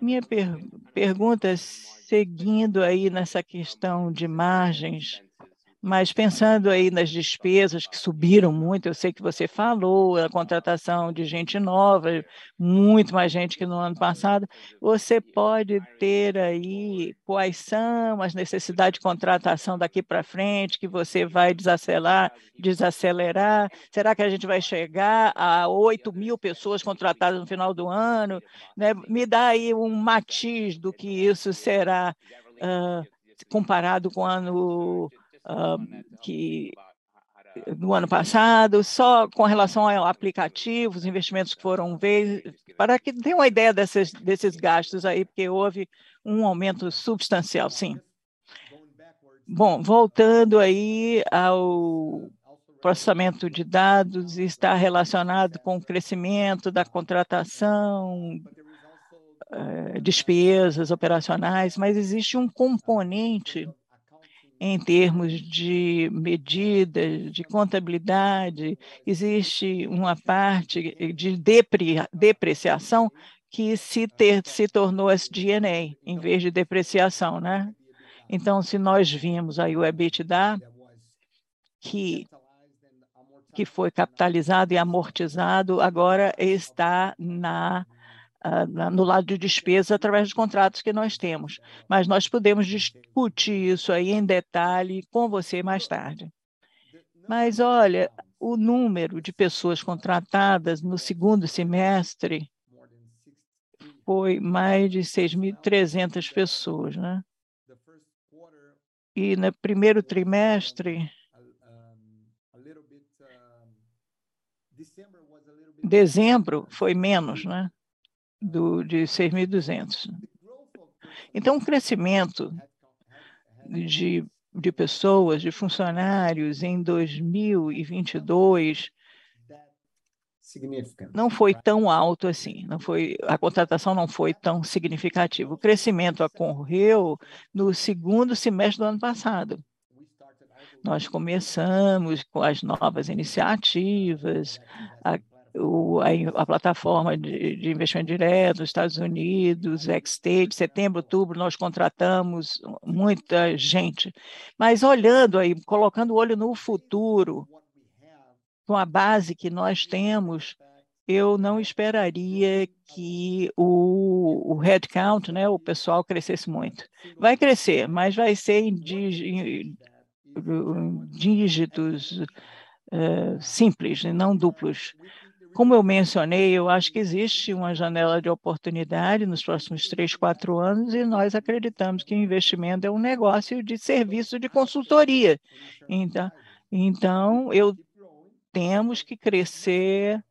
Minha per pergunta, seguindo aí nessa questão de margens, mas pensando aí nas despesas que subiram muito, eu sei que você falou, a contratação de gente nova, muito mais gente que no ano passado, você pode ter aí quais são as necessidades de contratação daqui para frente, que você vai desacelerar, desacelerar? Será que a gente vai chegar a 8 mil pessoas contratadas no final do ano? Né? Me dá aí um matiz do que isso será uh, comparado com o ano uh, que no ano passado, só com relação ao aplicativo, os investimentos que foram feitos, para que tenha uma ideia desses, (laughs) desses gastos aí, porque houve um aumento substancial, sim. Bom, voltando aí ao processamento de dados, está relacionado com o crescimento da contratação, eh, despesas operacionais, mas existe um componente em termos de medidas, de contabilidade, existe uma parte de depre, depreciação que se, ter, se tornou SG&A, em vez de depreciação, né? Então, se nós vimos aí o EBITDA, que, que foi capitalizado e amortizado, agora está na no lado de despesa através dos contratos que nós temos. Mas nós podemos discutir isso aí em detalhe com você mais tarde. Mas olha, o número de pessoas contratadas no segundo semestre foi mais de 6.300 pessoas, né? E no primeiro trimestre, dezembro foi menos, né? Do, de 6.200. Então, o crescimento de, de pessoas, de funcionários em 2022 não foi tão alto assim, não foi, a contratação não foi tão significativa. O crescimento ocorreu no segundo semestre do ano passado. Nós começamos com as novas iniciativas, a, o, a, a, plataforma de, de, investimento direto nos Estados Unidos, X-State, setembro, outubro, nós contratamos muita gente. Mas olhando aí, colocando o olho no futuro, com a base que nós temos, eu não esperaria que o, o headcount, né, o pessoal, crescesse muito. Vai crescer, mas vai ser em, em, dígitos uh, simples, não duplos. Como eu mencionei, eu acho que existe uma janela de oportunidade nos próximos três, quatro anos e nós acreditamos que o investimento é um negócio de serviço de consultoria. Então, então eu temos que crescer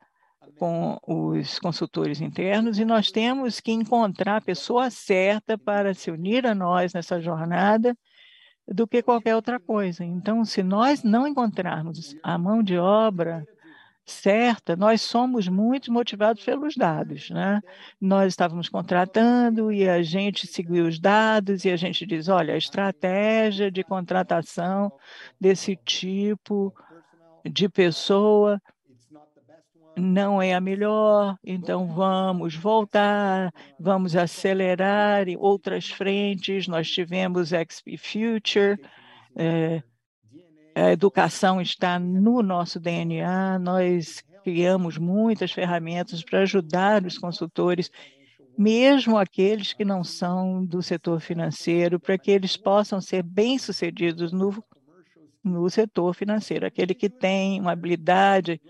com os consultores internos e nós temos que encontrar a pessoa certa para se unir a nós nessa jornada do que qualquer outra coisa. Então, se nós não encontrarmos a mão de obra certa, nós somos muito motivados pelos dados, né? Nós estávamos contratando e a gente seguiu os dados e a gente diz, olha, a estratégia de contratação desse tipo de pessoa não é a melhor, então vamos voltar, vamos acelerar em outras frentes. Nós tivemos XP Future, é, a educação está no nosso DNA, nós criamos muitas ferramentas para ajudar os consultores, mesmo aqueles que não são do setor financeiro, para que eles possam ser bem-sucedidos no, no setor financeiro, aquele que tem uma habilidade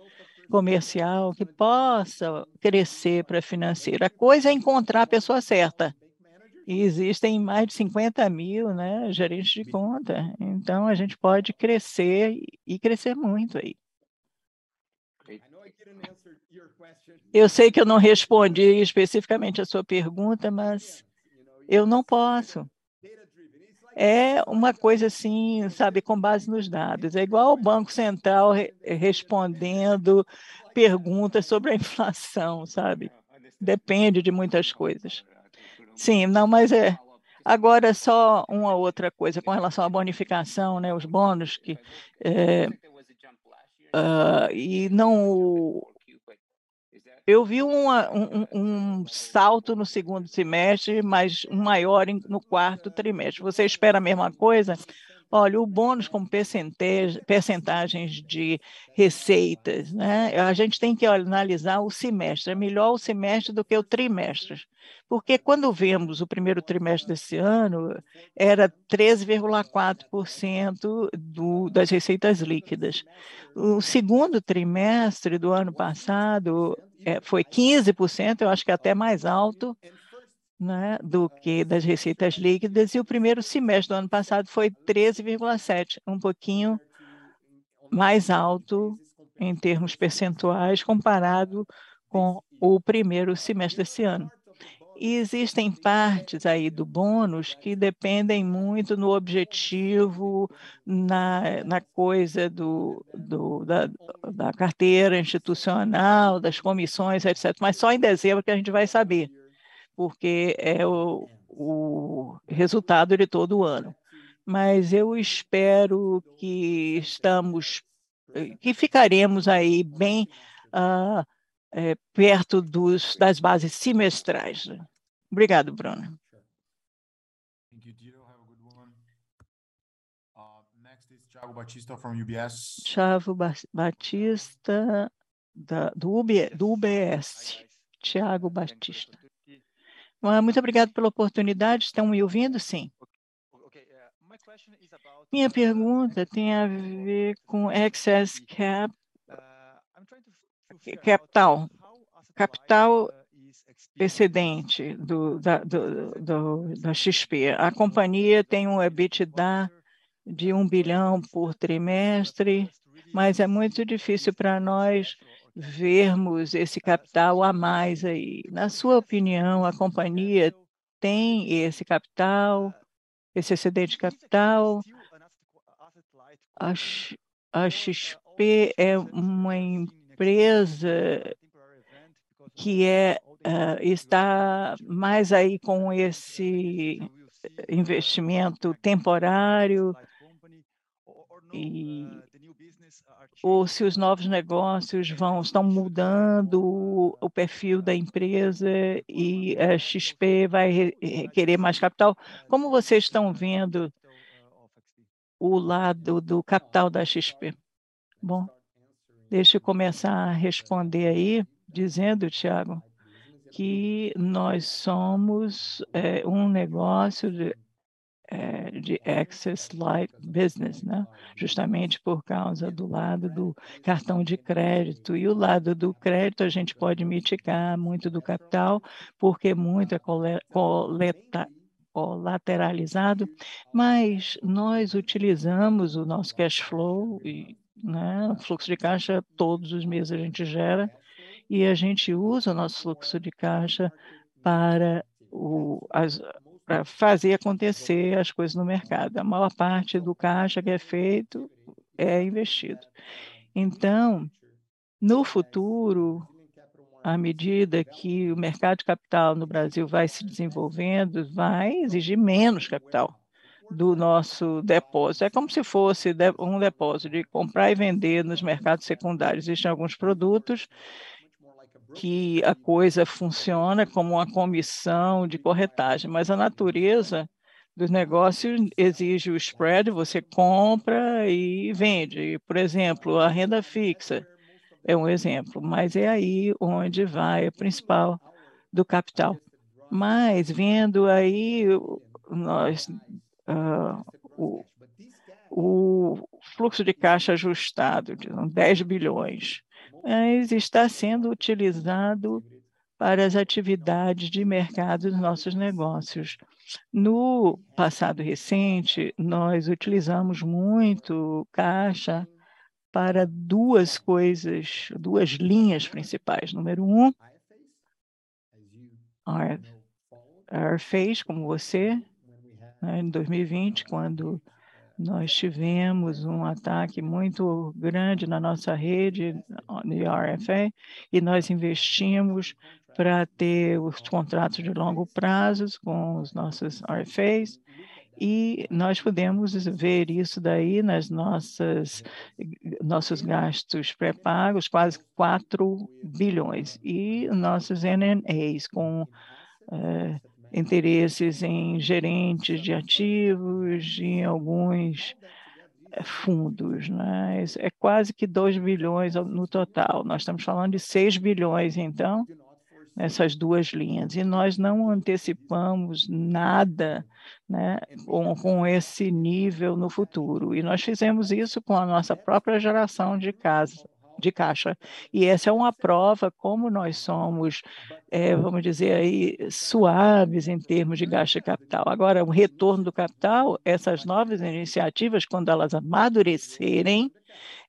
comercial que possa crescer para financeiro. A coisa é encontrar a pessoa certa. E existem mais de 50 mil né, gerentes de conta. Então, a gente pode crescer e crescer muito aí. Eu sei que eu não respondi especificamente a sua pergunta, mas eu não posso. É uma coisa assim, sabe, com base nos dados. É igual o Banco Central re respondendo perguntas sobre a inflação, sabe? Depende de muitas coisas. Sim, não, mas é. Agora, só uma outra coisa com relação à bonificação, né, os bônus, que, é, uh, e não. Eu vi uma, um, um, salto no segundo semestre, mas um maior no quarto trimestre. Você espera a mesma coisa? Olha, o bônus como percentagens de receitas, né? A gente tem que analisar o semestre. É melhor o semestre do que o trimestre. Porque quando vemos o primeiro trimestre desse ano, era 13,4% das receitas líquidas. O segundo trimestre do ano passado é, foi 15%, eu acho que até mais alto, né, do que das receitas líquidas, e o primeiro semestre do ano passado foi 13,7%, um pouquinho mais alto em termos percentuais comparado com o primeiro semestre desse ano. E existem partes aí do bônus que dependem muito no objetivo, na, na coisa do, do, da, da carteira institucional, das comissões, etc. Mas só em dezembro que a gente vai saber, porque é o, o resultado de todo o ano. Mas eu espero que estamos, que ficaremos aí bem uh, é, perto dos, das bases semestrais. Obrigado, Bruno. Thiago Batista from UBS. Thiago Batista da, do, UB, do UBS. Thiago Batista. Muito obrigado pela oportunidade. Estão me ouvindo? Sim. Minha pergunta tem a ver com excess cap, capital, capital excedente do, da, do, do, da XP. A companhia tem um EBITDA de um bilhão por trimestre, mas é muito difícil para nós vermos esse capital a mais aí. Na sua opinião, a companhia tem esse capital, esse excedente de capital? A, XP é uma empresa que é, uh, está mais aí com esse investimento temporário e ou se os novos negócios vão estão mudando o perfil da empresa e a XP vai requerer mais capital. Como vocês estão vendo o lado do capital da XP? Bom, deixa eu começar a responder aí, dizendo, Tiago, que nós somos é, um negócio de é, de Access Light Business, né? justamente por causa do lado do cartão de crédito. E o lado do crédito a gente pode mitigar muito do capital, porque muito é coleta, colateralizado, mas nós utilizamos o nosso cash flow e né, fluxo de caixa todos os meses a gente gera e a gente usa o nosso fluxo de caixa para o, as, para fazer acontecer as coisas no mercado. A maior parte do caixa que é feito é investido. Então, no futuro, à medida que o mercado de capital no Brasil vai se desenvolvendo, vai exigir menos capital do nosso depósito. É como se fosse um depósito de comprar e vender nos mercados secundários. Existem alguns produtos que a coisa funciona como uma comissão de corretagem, mas a natureza dos negócios exige o spread, você compra e vende. Por exemplo, a renda fixa é um exemplo, mas é aí onde vai a principal do capital. Mas vendo aí nós uh, o, o fluxo de caixa ajustado de 10 bilhões mas está sendo utilizado para as atividades de mercado dos nossos negócios. No passado recente, nós utilizamos muito caixa para duas coisas, duas linhas principais. Número um, fez, como você, né, em 2020, quando nós tivemos um ataque muito grande na nossa rede de RFA e nós investimos para ter os contratos de longo prazo com os nossos RFAs e nós podemos ver isso daí nas nossas nossos gastos pré-pagos, quase 4 bilhões, e nossos NNAs com uh, interesses em gerentes de ativos, em alguns eh, fundos. Né? É quase que 2 bilhões no total. Nós estamos falando de 6 bilhões, então, nessas duas linhas. E nós não antecipamos nada né, com, com esse nível no futuro. E nós fizemos isso com a nossa própria geração de casa, de caixa. E essa é uma prova como nós somos, é, vamos dizer aí, suaves em termos de gasto de capital. Agora, o retorno do capital, essas novas iniciativas, quando elas amadurecerem,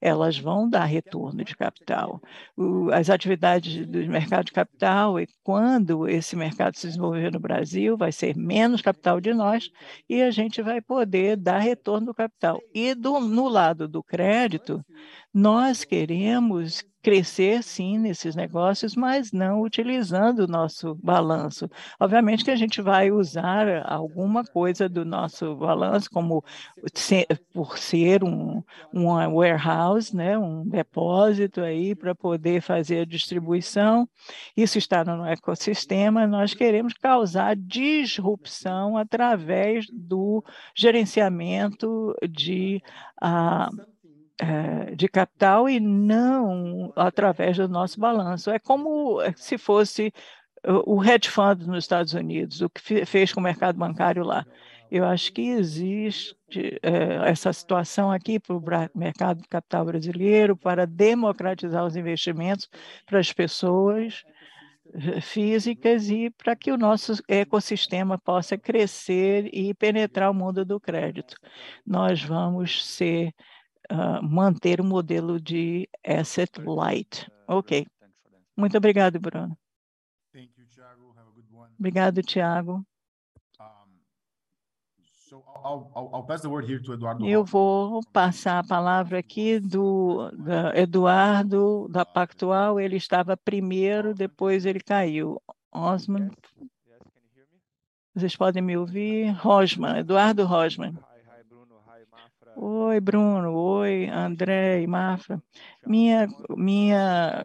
elas vão dar retorno de capital. O, as atividades do mercado de capital, e quando esse mercado se desenvolver no Brasil, vai ser menos capital de nós e a gente vai poder dar retorno do capital. E do, no lado do crédito, nós queremos crescer sim nesses negócios, mas não utilizando o nosso balanço. Obviamente que a gente vai usar alguma coisa do nosso balanço, como por ser um, um warehouse, né, um depósito aí para poder fazer a distribuição. Isso está no ecossistema. Nós queremos causar disrupção através do gerenciamento de eh, de capital e não através do nosso balanço. É como eh, se fosse o hedge fund nos Estados Unidos, o que fez com o mercado bancário lá. Eu acho que existe é, essa situação aqui para o mercado de capital brasileiro, para democratizar os investimentos para as pessoas físicas e para que o nosso ecossistema possa crescer e penetrar o mundo do crédito. Nós vamos ser uh, manter o modelo de asset light. Ok. Muito obrigado, Bruno. Obrigado, Tiago. Eu vou passar a palavra aqui do, do Eduardo, da Pactual. Ele estava primeiro, depois ele caiu. Osman. Vocês podem me ouvir? Rosman, Eduardo Rosman. Oi, Bruno. Oi, André e Mafra. Minha, minha,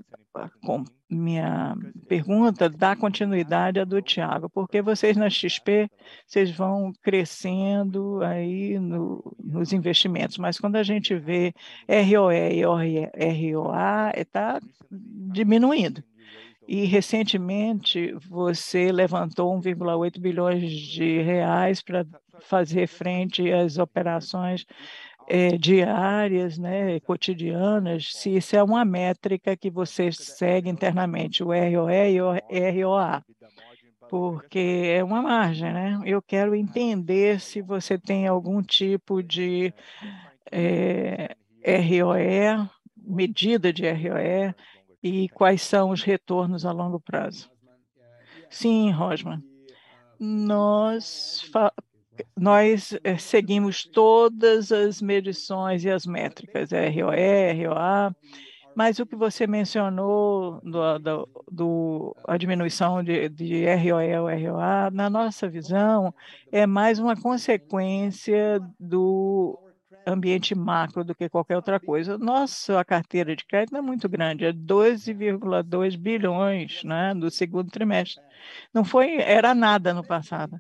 minha pergunta dá continuidade à do Tiago, porque vocês na XP, vocês vão crescendo aí no, nos investimentos, mas quando a gente vê ROE e ROA, está diminuindo. E recentemente você levantou 1,8 bilhões de reais para fazer frente às operações é, diárias, né, cotidianas, se isso é uma métrica que você segue internamente, o ROE e o ROA, porque é uma margem, né? Eu quero entender se você tem algum tipo de é, ROE, medida de ROE, e quais são os retornos a longo prazo. Sim, Rosman. Nós nós eh, seguimos todas as medições e as métricas, ROE, ROA, mas o que você mencionou do, do, do a diminuição de, de ROE ou ROA, na nossa visão, é mais uma consequência do ambiente macro do que qualquer outra coisa. Nossa carteira de crédito é muito grande, é 12,2 bilhões né, do segundo trimestre. Não foi, era nada no passado.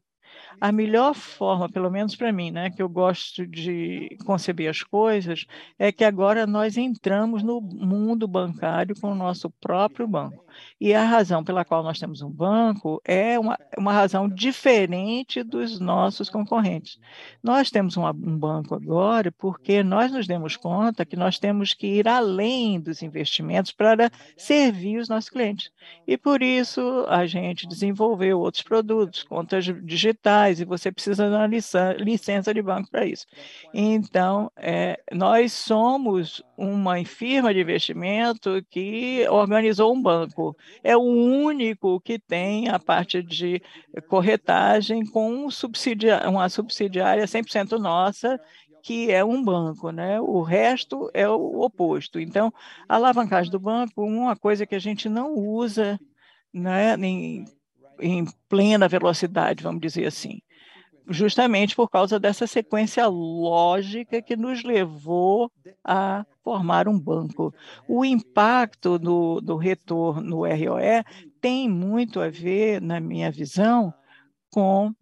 A melhor forma, pelo menos para mim, né, que eu gosto de conceber as coisas, é que agora nós entramos no mundo bancário com o nosso próprio banco. E a razão pela qual nós temos um banco é uma, uma razão diferente dos nossos concorrentes. Nós temos uma, um banco agora porque nós nos demos conta que nós temos que ir além dos investimentos para servir os nossos clientes. E por isso a gente desenvolveu outros produtos, contas digitais, e você precisa dar licença, de banco para isso. Então, é, nós somos uma firma de investimento que organizou um banco é o único que tem a parte de corretagem com uma subsidiária 100% nossa, que é um banco, né? O resto é o oposto. Então, a alavancagem do banco, uma coisa que a gente não usa, né, em, em plena velocidade, vamos dizer assim justamente por causa dessa sequência lógica que nos levou a formar um banco. O impacto do, do retorno ROE tem muito a ver, na minha visão, com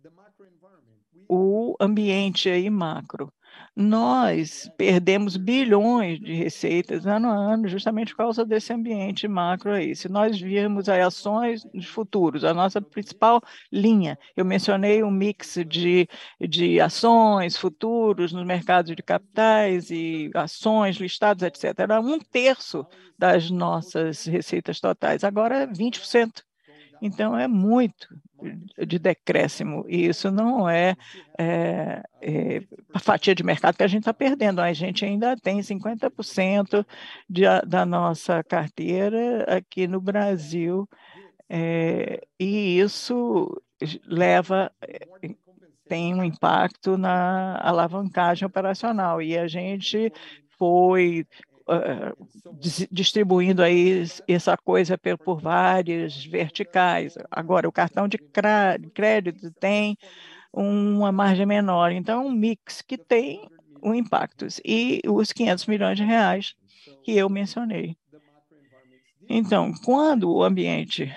o ambiente aí macro nós perdemos bilhões de receitas ano a ano, justamente por causa desse ambiente macro aí. Se nós virmos as ações de futuros, a nossa principal linha, eu mencionei um mix de, de ações, futuros nos mercados de capitais e ações listados, etc. Era um terço das nossas receitas totais, agora 20%. Então, é muito de decréscimo, e isso não é, é, é a fatia de mercado que a gente está perdendo, a gente ainda tem 50% de, da nossa carteira aqui no Brasil, é, e isso leva tem um impacto na alavancagem operacional. E a gente foi uh, distribuindo aí essa coisa por, várias verticais. Agora, o cartão de crédito tem uma margem menor, então um mix que tem um impacto. E os 500 milhões de reais que eu mencionei. Então, quando o ambiente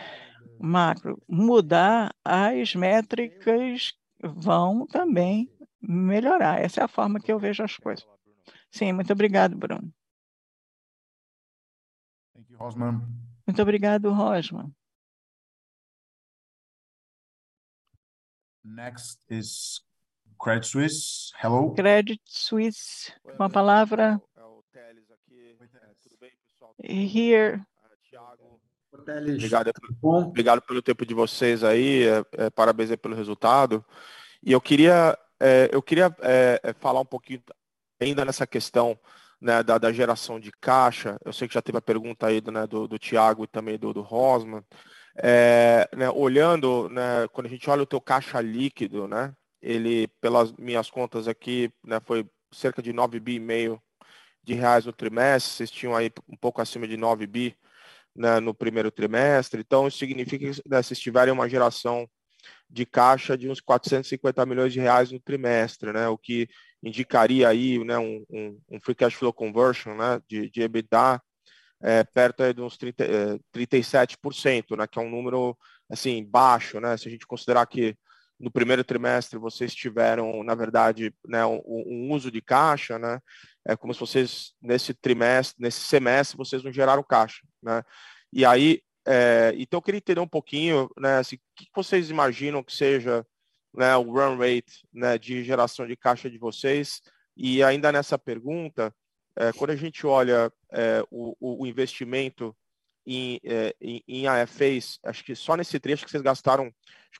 macro mudar, as métricas vão também melhorar. Essa é a forma que eu vejo as coisas. Sim, muito obrigado, Bruno. Rosman. Muito obrigado, Rosman. Next is Credit Suisse. Hello. Credit Suisse, com a palavra. É o Teles aqui. Tudo bem, pessoal? Here. Tiago. Obrigado, obrigado pelo tempo de vocês aí, é, é, parabéns pelo resultado. E eu queria, é, eu queria é, é, falar um pouquinho ainda nessa questão né, da, da, geração de caixa. Eu sei que já teve a pergunta aí do, né, do, do Tiago e também do, do Rosman. É, né, olhando, né, quando a gente olha o teu caixa líquido, né, ele, pelas minhas contas aqui, né, foi cerca de 9 bi e meio de reais no trimestre, vocês tinham aí um pouco acima de 9 bi né, no primeiro trimestre. Então, isso significa que né, se tiverem uma geração de caixa de uns 450 milhões de reais no trimestre, né, o que indicaria aí né, um, um, um free cash flow conversion né, de, de EBITDA é, perto de uns 30, é, 37%, né, que é um número assim baixo, né, se a gente considerar que no primeiro trimestre vocês tiveram, na verdade, né, um, um, uso de caixa, né, é como se vocês nesse trimestre, nesse semestre vocês não geraram caixa, né? E aí, é, então eu queria entender um pouquinho, né, assim, o que vocês imaginam que seja, né, o run rate, né, de geração de caixa de vocês? E ainda nessa pergunta, é, quando a gente olha é, o, o, investimento em, é, em, em AFAs, acho que só nesse trecho que vocês gastaram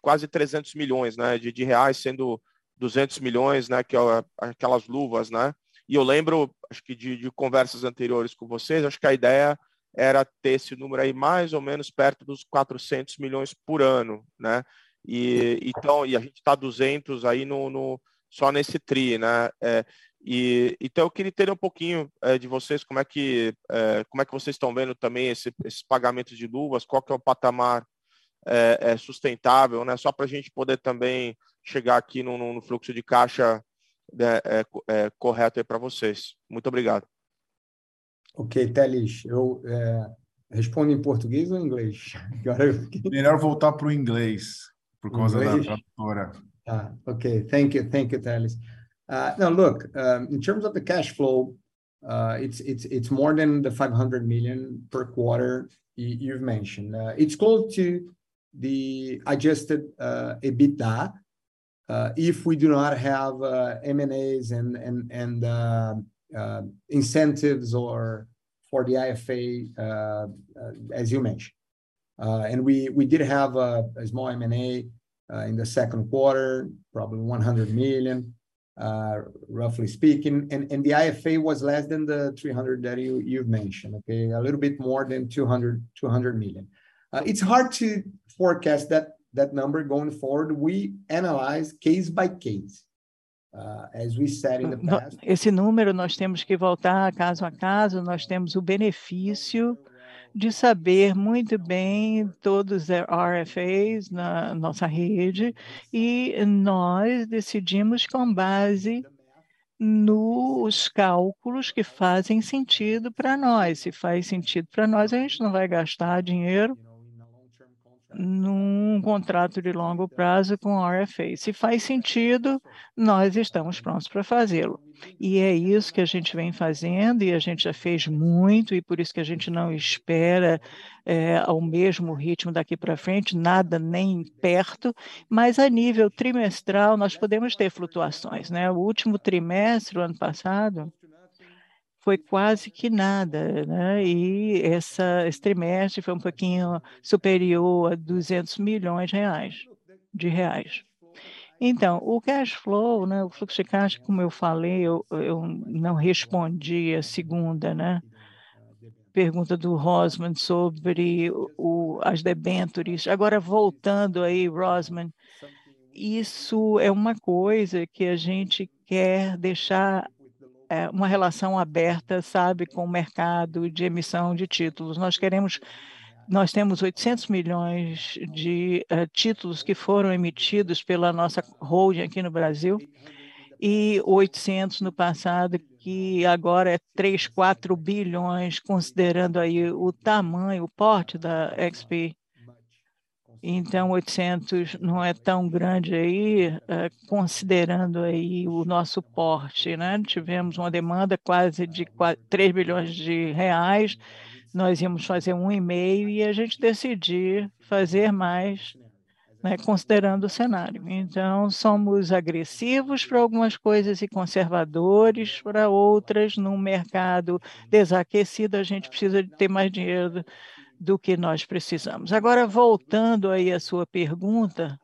quase 300 milhões, né, de, de reais, sendo 200 milhões, né, que é aquelas luvas, né? E eu lembro, acho que de, de, conversas anteriores com vocês, acho que a ideia era ter esse número aí mais ou menos perto dos 400 milhões por ano, né? E então, e a gente está 200 aí no, no, só nesse tri, né? É, e então eu queria ter um pouquinho é, de vocês como é que é, como é que vocês estão vendo também esse, esses pagamentos de luvas, qual que é o patamar é, é sustentável, né? Só para a gente poder também chegar aqui no, no fluxo de caixa né, é, é, correto para vocês. Muito obrigado. Ok, Teles, eu é, respondo em português ou em inglês? (laughs) Agora eu... Melhor voltar para o inglês, por causa inglês? da tradutora. Ah, ok, thank you, thank you, Teles. Uh, now, look, um, in terms of the cash flow, uh, it's it's it's more than the 500 million per quarter you, have mentioned. Uh, it's close to the adjusted uh, EBITDA uh, if we do not have uh, M&As and and and uh, uh incentives or for the IFA, uh, uh, as you mentioned. Uh, and we we did have a, small M&A uh, in the second quarter, probably 100 million, uh, roughly speaking. And and the IFA was less than the 300 that you you've mentioned. Okay, a little bit more than 200 200 million. it's hard to forecast that that number going forward, we analyze case by case. Uh, as we said in the past. Esse número nós temos que voltar caso a caso, nós temos o benefício de saber muito bem todos os RFAs na nossa rede e nós decidimos com base nos cálculos que fazem sentido para nós. Se faz sentido para nós, a gente não vai gastar dinheiro num contrato de longo prazo com RFA. Se faz sentido, nós estamos prontos para fazê-lo. E é isso que a gente vem fazendo, e a gente já fez muito, e por isso que a gente não espera é, ao mesmo ritmo daqui para frente, nada nem perto, mas a nível trimestral nós podemos ter flutuações. Né? O último trimestre, o ano passado, foi quase que nada, né? E essa, esse trimestre foi um pouquinho superior a 200 milhões de reais, de reais. Então, o cash flow, né, o fluxo de caixa, como eu falei, eu, eu não respondi a segunda, né? Pergunta do Rosman sobre o, as debentures. Agora, voltando aí, Rosman, isso é uma coisa que a gente quer deixar é, uma relação aberta, sabe, com o mercado de emissão de títulos. Nós queremos nós temos 800 milhões de uh, títulos que foram emitidos pela nossa holding aqui no Brasil e 800 no passado, que agora é 3, 4 bilhões, considerando aí o tamanho, o porte da XP. Então, 800 não é tão grande aí, uh, considerando aí o nosso porte, né? Tivemos uma demanda quase de 4, 3 bilhões de reais, nós íamos fazer um e meio e a gente decidir fazer mais, né, considerando o cenário. Então, somos agressivos para algumas coisas e conservadores para outras. Num mercado desaquecido, a gente precisa de ter mais dinheiro do que nós precisamos. Agora, voltando aí à sua pergunta,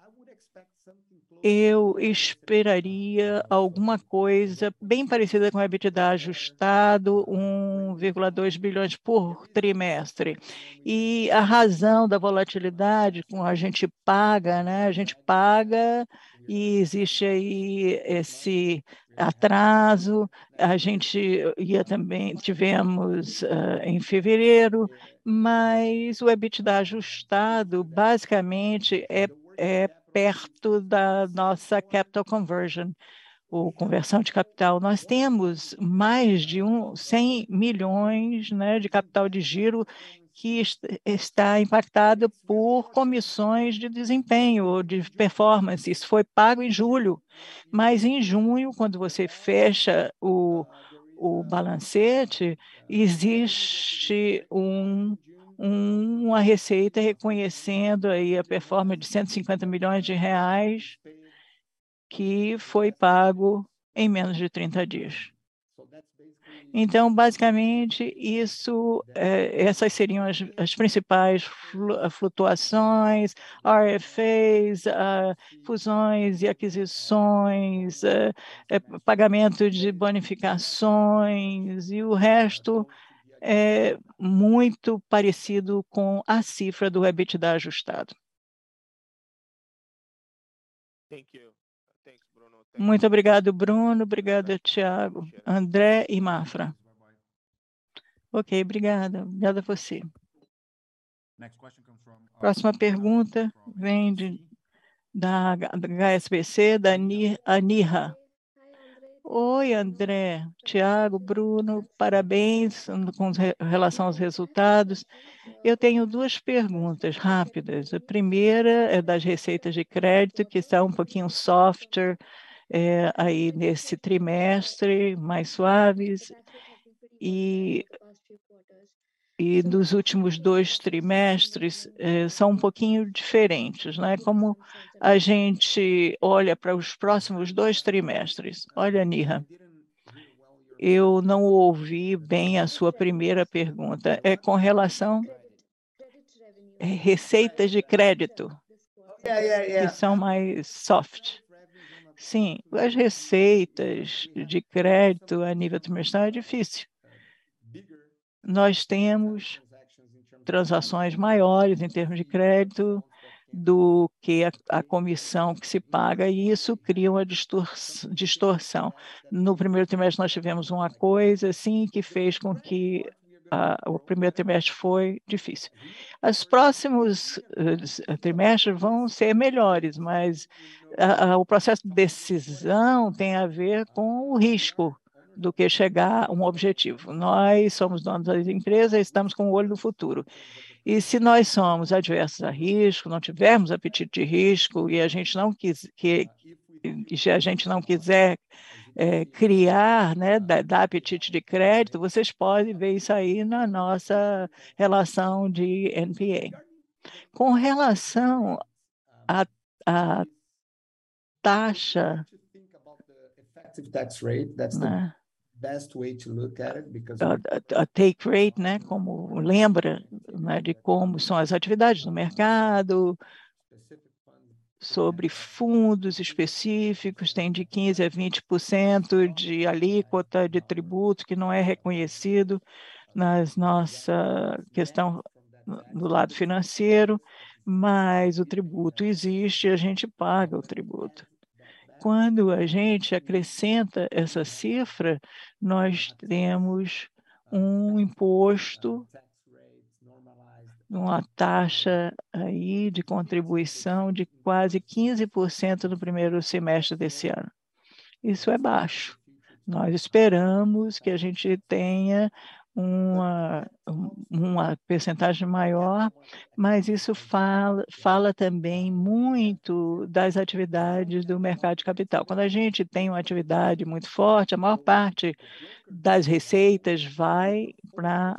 eu esperaria alguma coisa bem parecida com o EBITDA ajustado, 1,2 bilhões por trimestre. E a razão da volatilidade, com a gente paga, né? A gente paga e existe aí esse atraso. A gente ia também tivemos uh, em fevereiro, mas o EBITDA ajustado basicamente é, é perto da nossa capital conversion, ou conversão de capital. Nós temos mais de um, 100 milhões né, de capital de giro que está impactado por comissões de desempenho ou de performance. Isso foi pago em julho, mas em junho, quando você fecha o, o balancete, existe um uma receita reconhecendo aí a performance de 150 milhões de reais que foi pago em menos de 30 dias. Então, basicamente, isso, é, essas seriam as, as, principais flutuações, RFAs, uh, fusões e aquisições, uh, é, pagamento de bonificações e o resto é muito parecido com a cifra do EBITDA ajustado. Muito obrigado, Bruno. Obrigado, Tiago, André e Mafra. Ok, obrigada. Obrigada a você. Uh, Próxima pergunta vem de, da, HSBC, da Anirra. Oi, André, Tiago, Bruno, parabéns com relação aos resultados. Eu tenho duas perguntas rápidas. A primeira é das receitas de crédito, que está um pouquinho softer é, aí nesse trimestre, mais suaves, e e dos últimos dois trimestres eh, são um pouquinho diferentes, né? Como a gente olha para os próximos dois trimestres. Olha, Nira, eu não ouvi bem a sua primeira pergunta. É com relação a receitas de crédito, que são mais soft. Sim, as receitas de crédito a nível trimestral é difícil nós temos transações maiores em termos de crédito do que a, a, comissão que se paga, e isso cria uma distorção. No primeiro trimestre, nós tivemos uma coisa assim que fez com que a, o primeiro trimestre foi difícil. Os próximos uh, trimestres vão ser melhores, mas a, o processo de decisão tem a ver com o risco do que chegar a um objetivo. Nós somos donos das empresas, estamos com o olho no futuro. E se nós somos adversos a risco, não tivermos apetite de risco e a gente não quis, que, se a gente não quiser é, criar, né, dar apetite de crédito, vocês podem ver isso aí na nossa relação de NPA. Com relação à taxa tax rate, that's the né? a, a take rate, né, como lembra, né, de como são as atividades no mercado, sobre fundos específicos, tem de 15% a 20% de alíquota de tributo que não é reconhecido na nossa questão do lado financeiro, mas o tributo existe e a gente paga o tributo. Quando a gente acrescenta essa cifra, nós temos um imposto uma taxa aí de contribuição de quase 15% no primeiro semestre desse ano. Isso é baixo. Nós esperamos que a gente tenha uma, uma percentagem maior, mas isso fala, fala também muito das atividades do mercado de capital. Quando a gente tem uma atividade muito forte, a maior parte das receitas vai para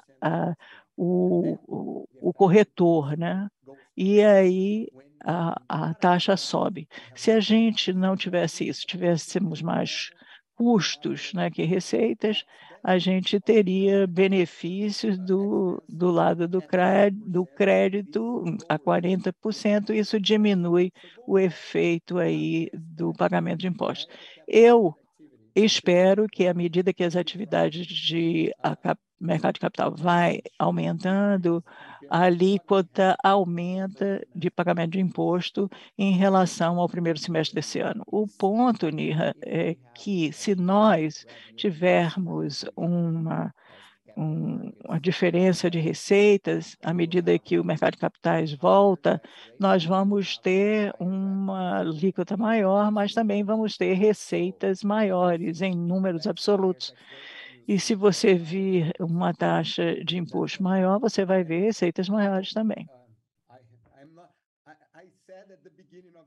o, o, o corretor, né? E aí a, a taxa sobe. Se a gente não tivesse isso, tivéssemos mais custos né, que receitas, a gente teria benefícios do, do lado do crédito, do crédito a 40%, isso diminui o efeito aí do pagamento de impostos. Eu espero que, à medida que as atividades de mercado de capital vai aumentando, a alíquota aumenta de pagamento de imposto em relação ao primeiro semestre desse ano. O ponto, Nira, é que se nós tivermos uma uma diferença de receitas, à medida que o mercado de capitais volta, nós vamos ter uma alíquota maior, mas também vamos ter receitas maiores em números absolutos. E se você vir uma taxa de imposto maior, você vai ver receitas maiores também.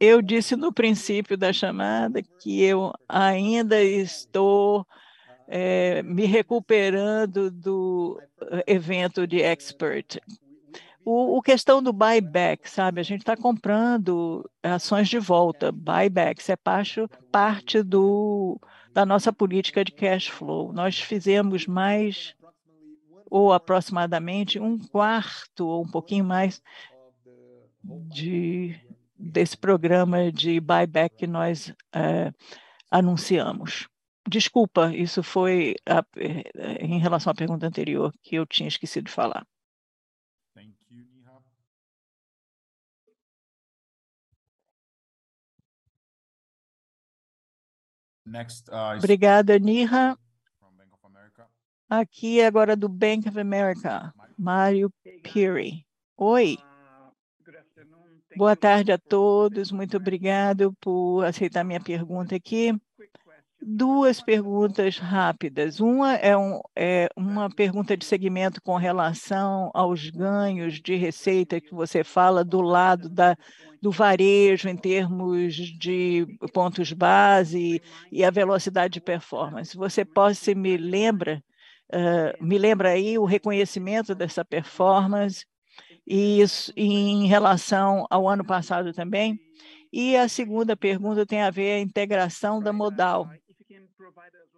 Eu disse no princípio da chamada que eu ainda estou é, me recuperando do eh, evento de expert. O, o questão do buyback, sabe? A gente está comprando ações de volta. Buybacks é parte, parte do, da nossa política de cash flow. Nós fizemos mais, ou aproximadamente um quarto, ou um pouquinho mais, de, desse programa de buyback que nós é, anunciamos. Desculpa, isso foi a, eh, em relação à pergunta anterior que eu tinha esquecido de falar. Next, uh, Obrigada, Niha. Aqui agora do Bank of America, Mário Peary. Oi. Boa tarde a todos. Muito obrigado por aceitar minha pergunta aqui duas perguntas rápidas. Uma é, um, é, uma pergunta de segmento com relação aos ganhos de receita que você fala do lado da, do varejo em termos de pontos base e a velocidade de performance. Você pode me lembra uh, me lembra aí o reconhecimento dessa performance e isso em relação ao ano passado também? E a segunda pergunta tem a ver a integração da modal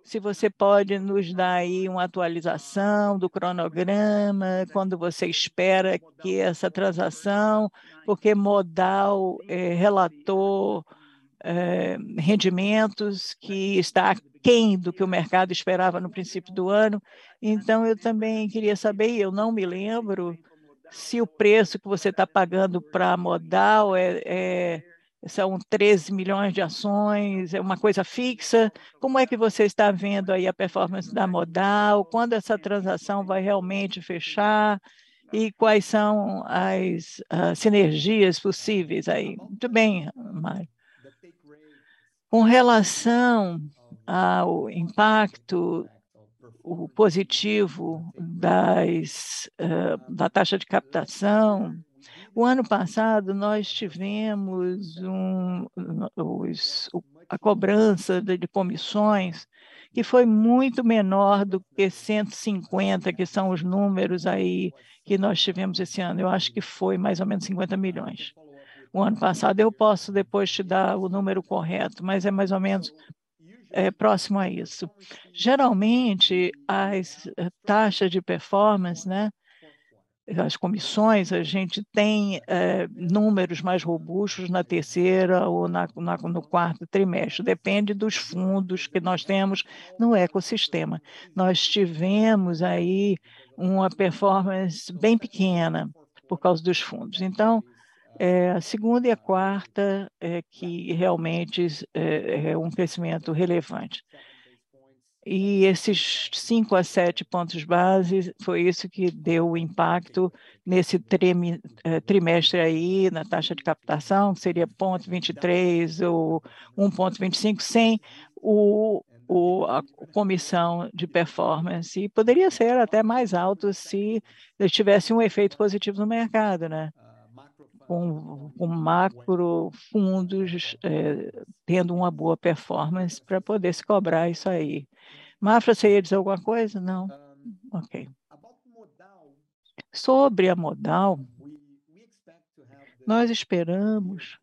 se você pode nos dar aí uma atualização do cronograma, quando você espera que essa transação, porque Modal é, relatou é, rendimentos que está aquém do que o mercado esperava no princípio do ano. Então, eu também queria saber, eu não me lembro se o preço que você está pagando para Modal é, é são 13 milhões de ações, é uma coisa fixa. Como é que você está vendo aí a performance da Modal? Quando essa transação vai realmente fechar? E quais são as sinergias possíveis aí? Muito bem, Mário. Com relação ao impacto o positivo das, uh, da taxa de captação, o ano passado, nós tivemos um, os, a cobrança de, de comissões que foi muito menor do que 150, que são os números aí que nós tivemos esse ano. Eu acho que foi mais ou menos 50 milhões. O ano passado eu posso depois te dar o número correto, mas é mais ou menos é, próximo a isso. Geralmente, as taxas de performance, né, as comissões, a gente tem é, números mais robustos na terceira ou na, na, no quarto trimestre, depende dos fundos que nós temos no ecossistema. Nós tivemos aí uma performance bem pequena por causa dos fundos. Então, é, a segunda e a quarta é que realmente é, é um crescimento relevante. E esses 5 a 7 pontos base foi isso que deu o impacto nesse eh, trimestre aí, na taxa de captação, que seria 0,23 ou 1,25, sem o, o, a comissão de performance. E poderia ser até mais alto se tivesse um efeito positivo no mercado, né? Com, com macro fundos é, tendo uma boa performance para poder se cobrar isso aí. Mafra, você ia dizer alguma coisa? Não? Ok. Sobre a modal, nós esperamos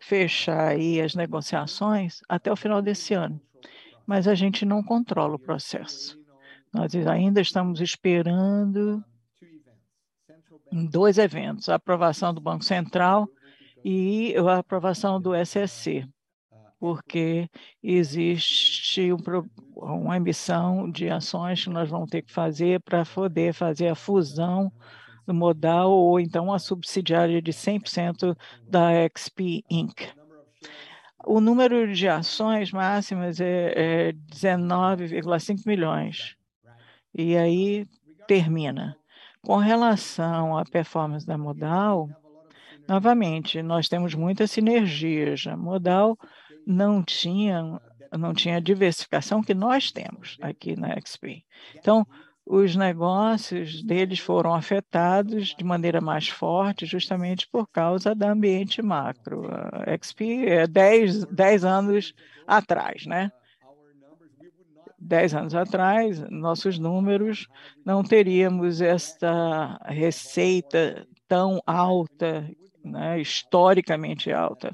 fechar aí as negociações até o final desse ano, mas a gente não controla o processo. Nós ainda estamos esperando em dois eventos, a aprovação do Banco Central e a aprovação do SSC, porque existe um, uma emissão de ações que nós vamos ter que fazer para poder fazer a fusão do modal ou então a subsidiária de 100% da XP Inc. O número de ações máximas é, é 19,5 milhões. E aí termina. Com relação à performance da modal, novamente, nós temos muitas sinergias. A modal não tinha, não tinha a diversificação que nós temos aqui na XP. Então, os negócios deles foram afetados de maneira mais forte justamente por causa do ambiente macro. A XP é 10, 10 anos atrás, né? Dez anos atrás, nossos números, não teríamos esta receita tão alta, né, historicamente alta,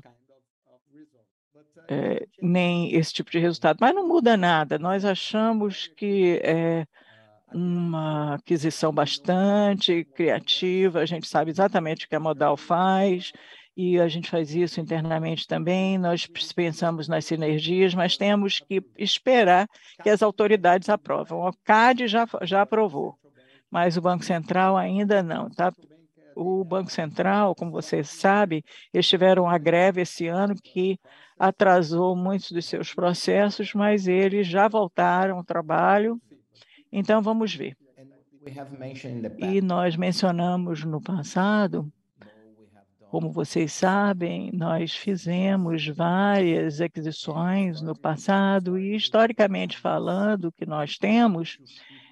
é, nem esse tipo de resultado. Mas não muda nada, nós achamos que é uma aquisição bastante criativa, a gente sabe exatamente o que a Modal faz, e a gente faz isso internamente também. Nós pensamos nas sinergias, mas temos que esperar que as autoridades aprovem. O CAD já, já aprovou, mas o Banco Central ainda não. Tá? O Banco Central, como você sabe, eles tiveram uma greve esse ano que atrasou muitos dos seus processos, mas eles já voltaram ao trabalho. Então, vamos ver. E nós mencionamos no passado como vocês sabem, nós fizemos várias aquisições no passado e, historicamente falando, o que nós temos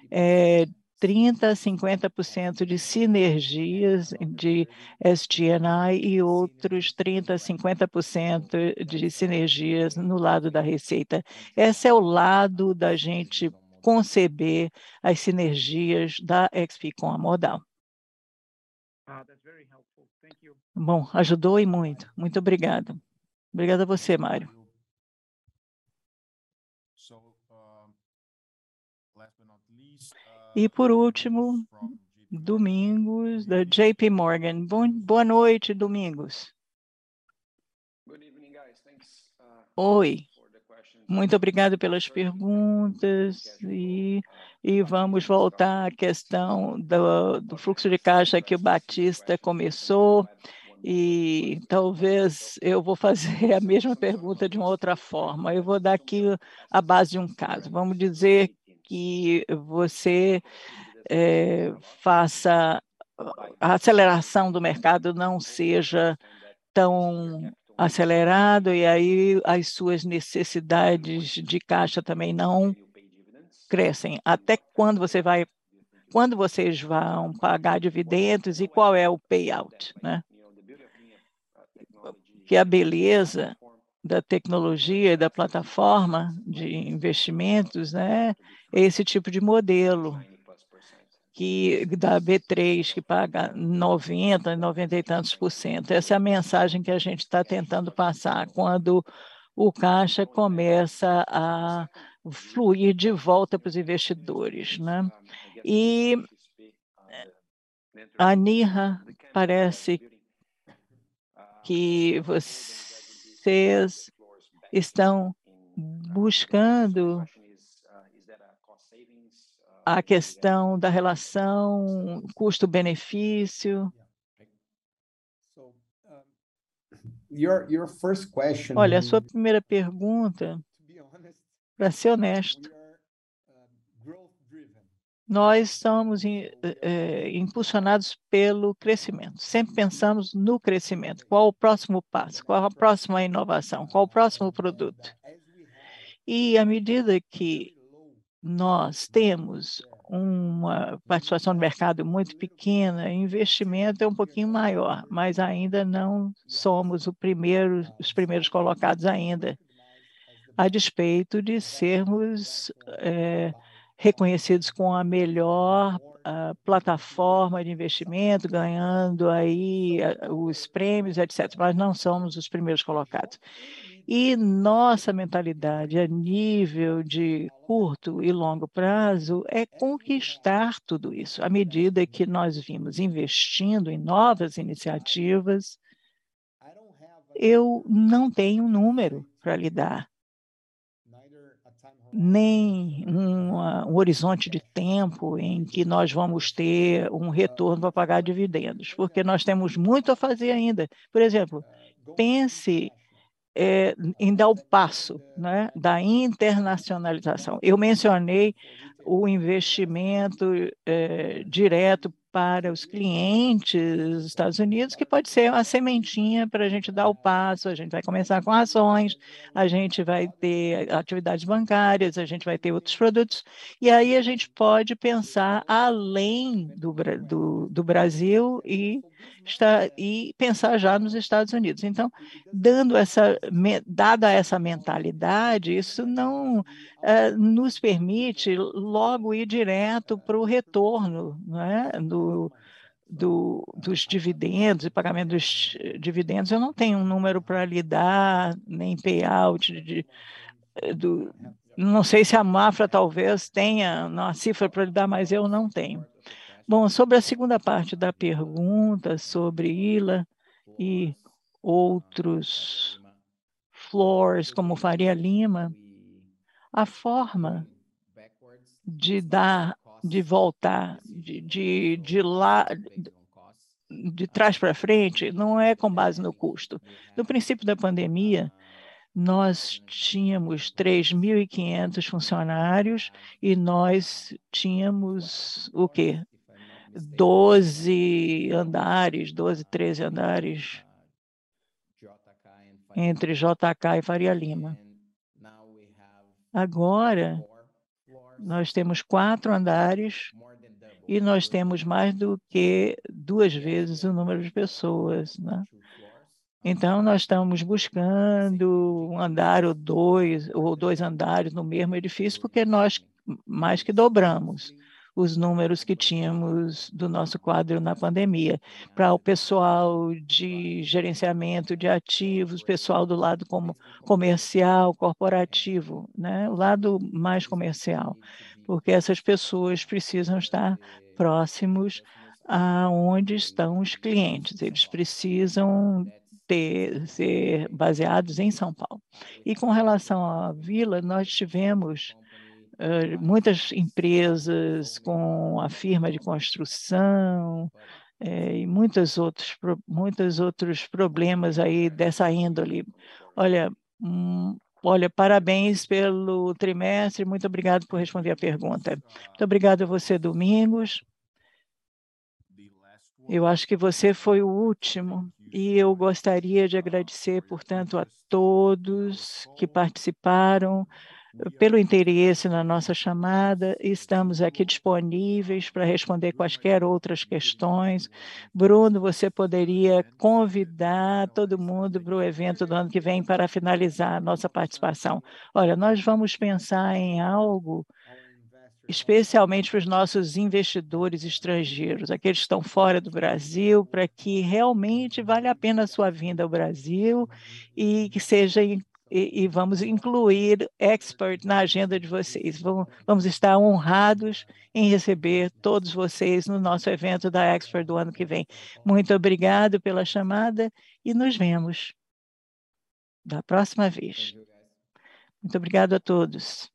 é 30% a 50% de sinergias de SG&I e outros 30% a 50% de sinergias no lado da receita. Esse é o lado da gente conceber as sinergias da XP com a Modal. Bom, ajudou e muito. Muito obrigado. Obrigado a você, Mário. E por último, Domingos, da JP Morgan. Bom, boa noite, Domingos. Oi. Muito obrigado pelas perguntas e, e vamos voltar à questão do, do fluxo de caixa que o Batista começou e talvez eu vou fazer a (laughs) mesma pergunta de uma outra forma. Eu vou dar aqui a base de um caso. Vamos dizer que você é, faça a aceleração do mercado não seja tão acelerado e aí as suas necessidades de caixa também não crescem. Até quando você vai quando vocês vão pagar dividendos e qual é o payout, né? Que a beleza da tecnologia e da plataforma de investimentos, né, é esse tipo de modelo que da B3 que paga 90, 90 e tantos por cento. Essa é a mensagem que a gente está tentando passar. Quando o caixa começa a fluir de volta para os investidores, né? E a Nirra parece que vocês estão buscando a questão da relação custo-benefício. Olha, a sua primeira pergunta, para ser honesto, nós estamos eh, impulsionados pelo crescimento. Sempre pensamos no crescimento. Qual o próximo passo? Qual a próxima inovação? Qual o próximo produto? E à medida que nós temos uma participação no mercado muito pequena, investimento é um pouquinho maior, mas ainda não somos primeiro, os primeiros colocados ainda, a despeito de sermos é, reconhecidos com a melhor a plataforma de investimento, ganhando aí os prêmios, etc. Mas não somos os primeiros colocados. E nossa mentalidade a nível de curto e longo prazo é conquistar tudo isso. À medida que nós vimos investindo em novas iniciativas, eu não tenho um número para lhe dar, nem um, um horizonte de tempo em que nós vamos ter um retorno para pagar dividendos, porque nós temos muito a fazer ainda. Por exemplo, pense é, em dar o passo né, da internacionalização. Eu mencionei o investimento é, direto para os clientes dos Estados Unidos, que pode ser uma sementinha para a gente dar o passo, a gente vai começar com ações, a gente vai ter atividades bancárias, a gente vai ter outros produtos, e aí a gente pode pensar além do, do, do Brasil e, está, e pensar já nos Estados Unidos. Então, dando essa, dada essa mentalidade, isso não uh, nos permite logo ir direto para o retorno né, do, do, dos dividendos e pagamento dos dividendos, eu não tenho um número para lhe dar, nem payout de, do, não sei se a Mafra talvez tenha uma cifra para lhe dar, mas eu não tenho. Bom, sobre a segunda parte da pergunta, sobre ILA e outros floors, como Faria Lima, a forma de dar de voltar de, de, de lá de trás para frente não é com base no custo. No princípio da pandemia, nós tínhamos 3.500 funcionários e nós tínhamos o quê? 12 andares, 12, 13 andares entre JK e Faria Lima. Agora, nós temos quatro andares e nós temos mais do que duas vezes o número de pessoas. Né? Então, nós estamos buscando um andar ou dois, ou dois andares no mesmo edifício, porque nós mais que dobramos os números que tínhamos do nosso quadro na pandemia, para o pessoal de gerenciamento de ativos, pessoal do lado como comercial, corporativo, né? o lado mais comercial, porque essas pessoas precisam estar próximos aonde estão os clientes, eles precisam ter, ser baseados em São Paulo. E com relação à vila, nós tivemos muitas empresas com a firma de construção é, e muitos outros, muitos outros problemas aí dessa índole. Olha, hum, olha, parabéns pelo trimestre, muito obrigado por responder a pergunta. Muito obrigado a você, Domingos. Eu acho que você foi o último e eu gostaria de agradecer, portanto, a todos que participaram, pelo interesse na nossa chamada. Estamos aqui disponíveis para responder quaisquer outras questões. Bruno, você poderia convidar todo mundo para o evento do ano que vem para finalizar a nossa participação. Olha, nós vamos pensar em algo especialmente para os nossos investidores estrangeiros, aqueles que estão fora do Brasil, para que realmente vale a pena a sua vinda ao Brasil e que seja e, e, vamos incluir Expert na agenda de vocês. Vamos, vamos estar honrados em receber todos vocês no nosso evento da Expert do ano que vem. Muito obrigado pela chamada e nos vemos da próxima vez. Muito obrigado a todos.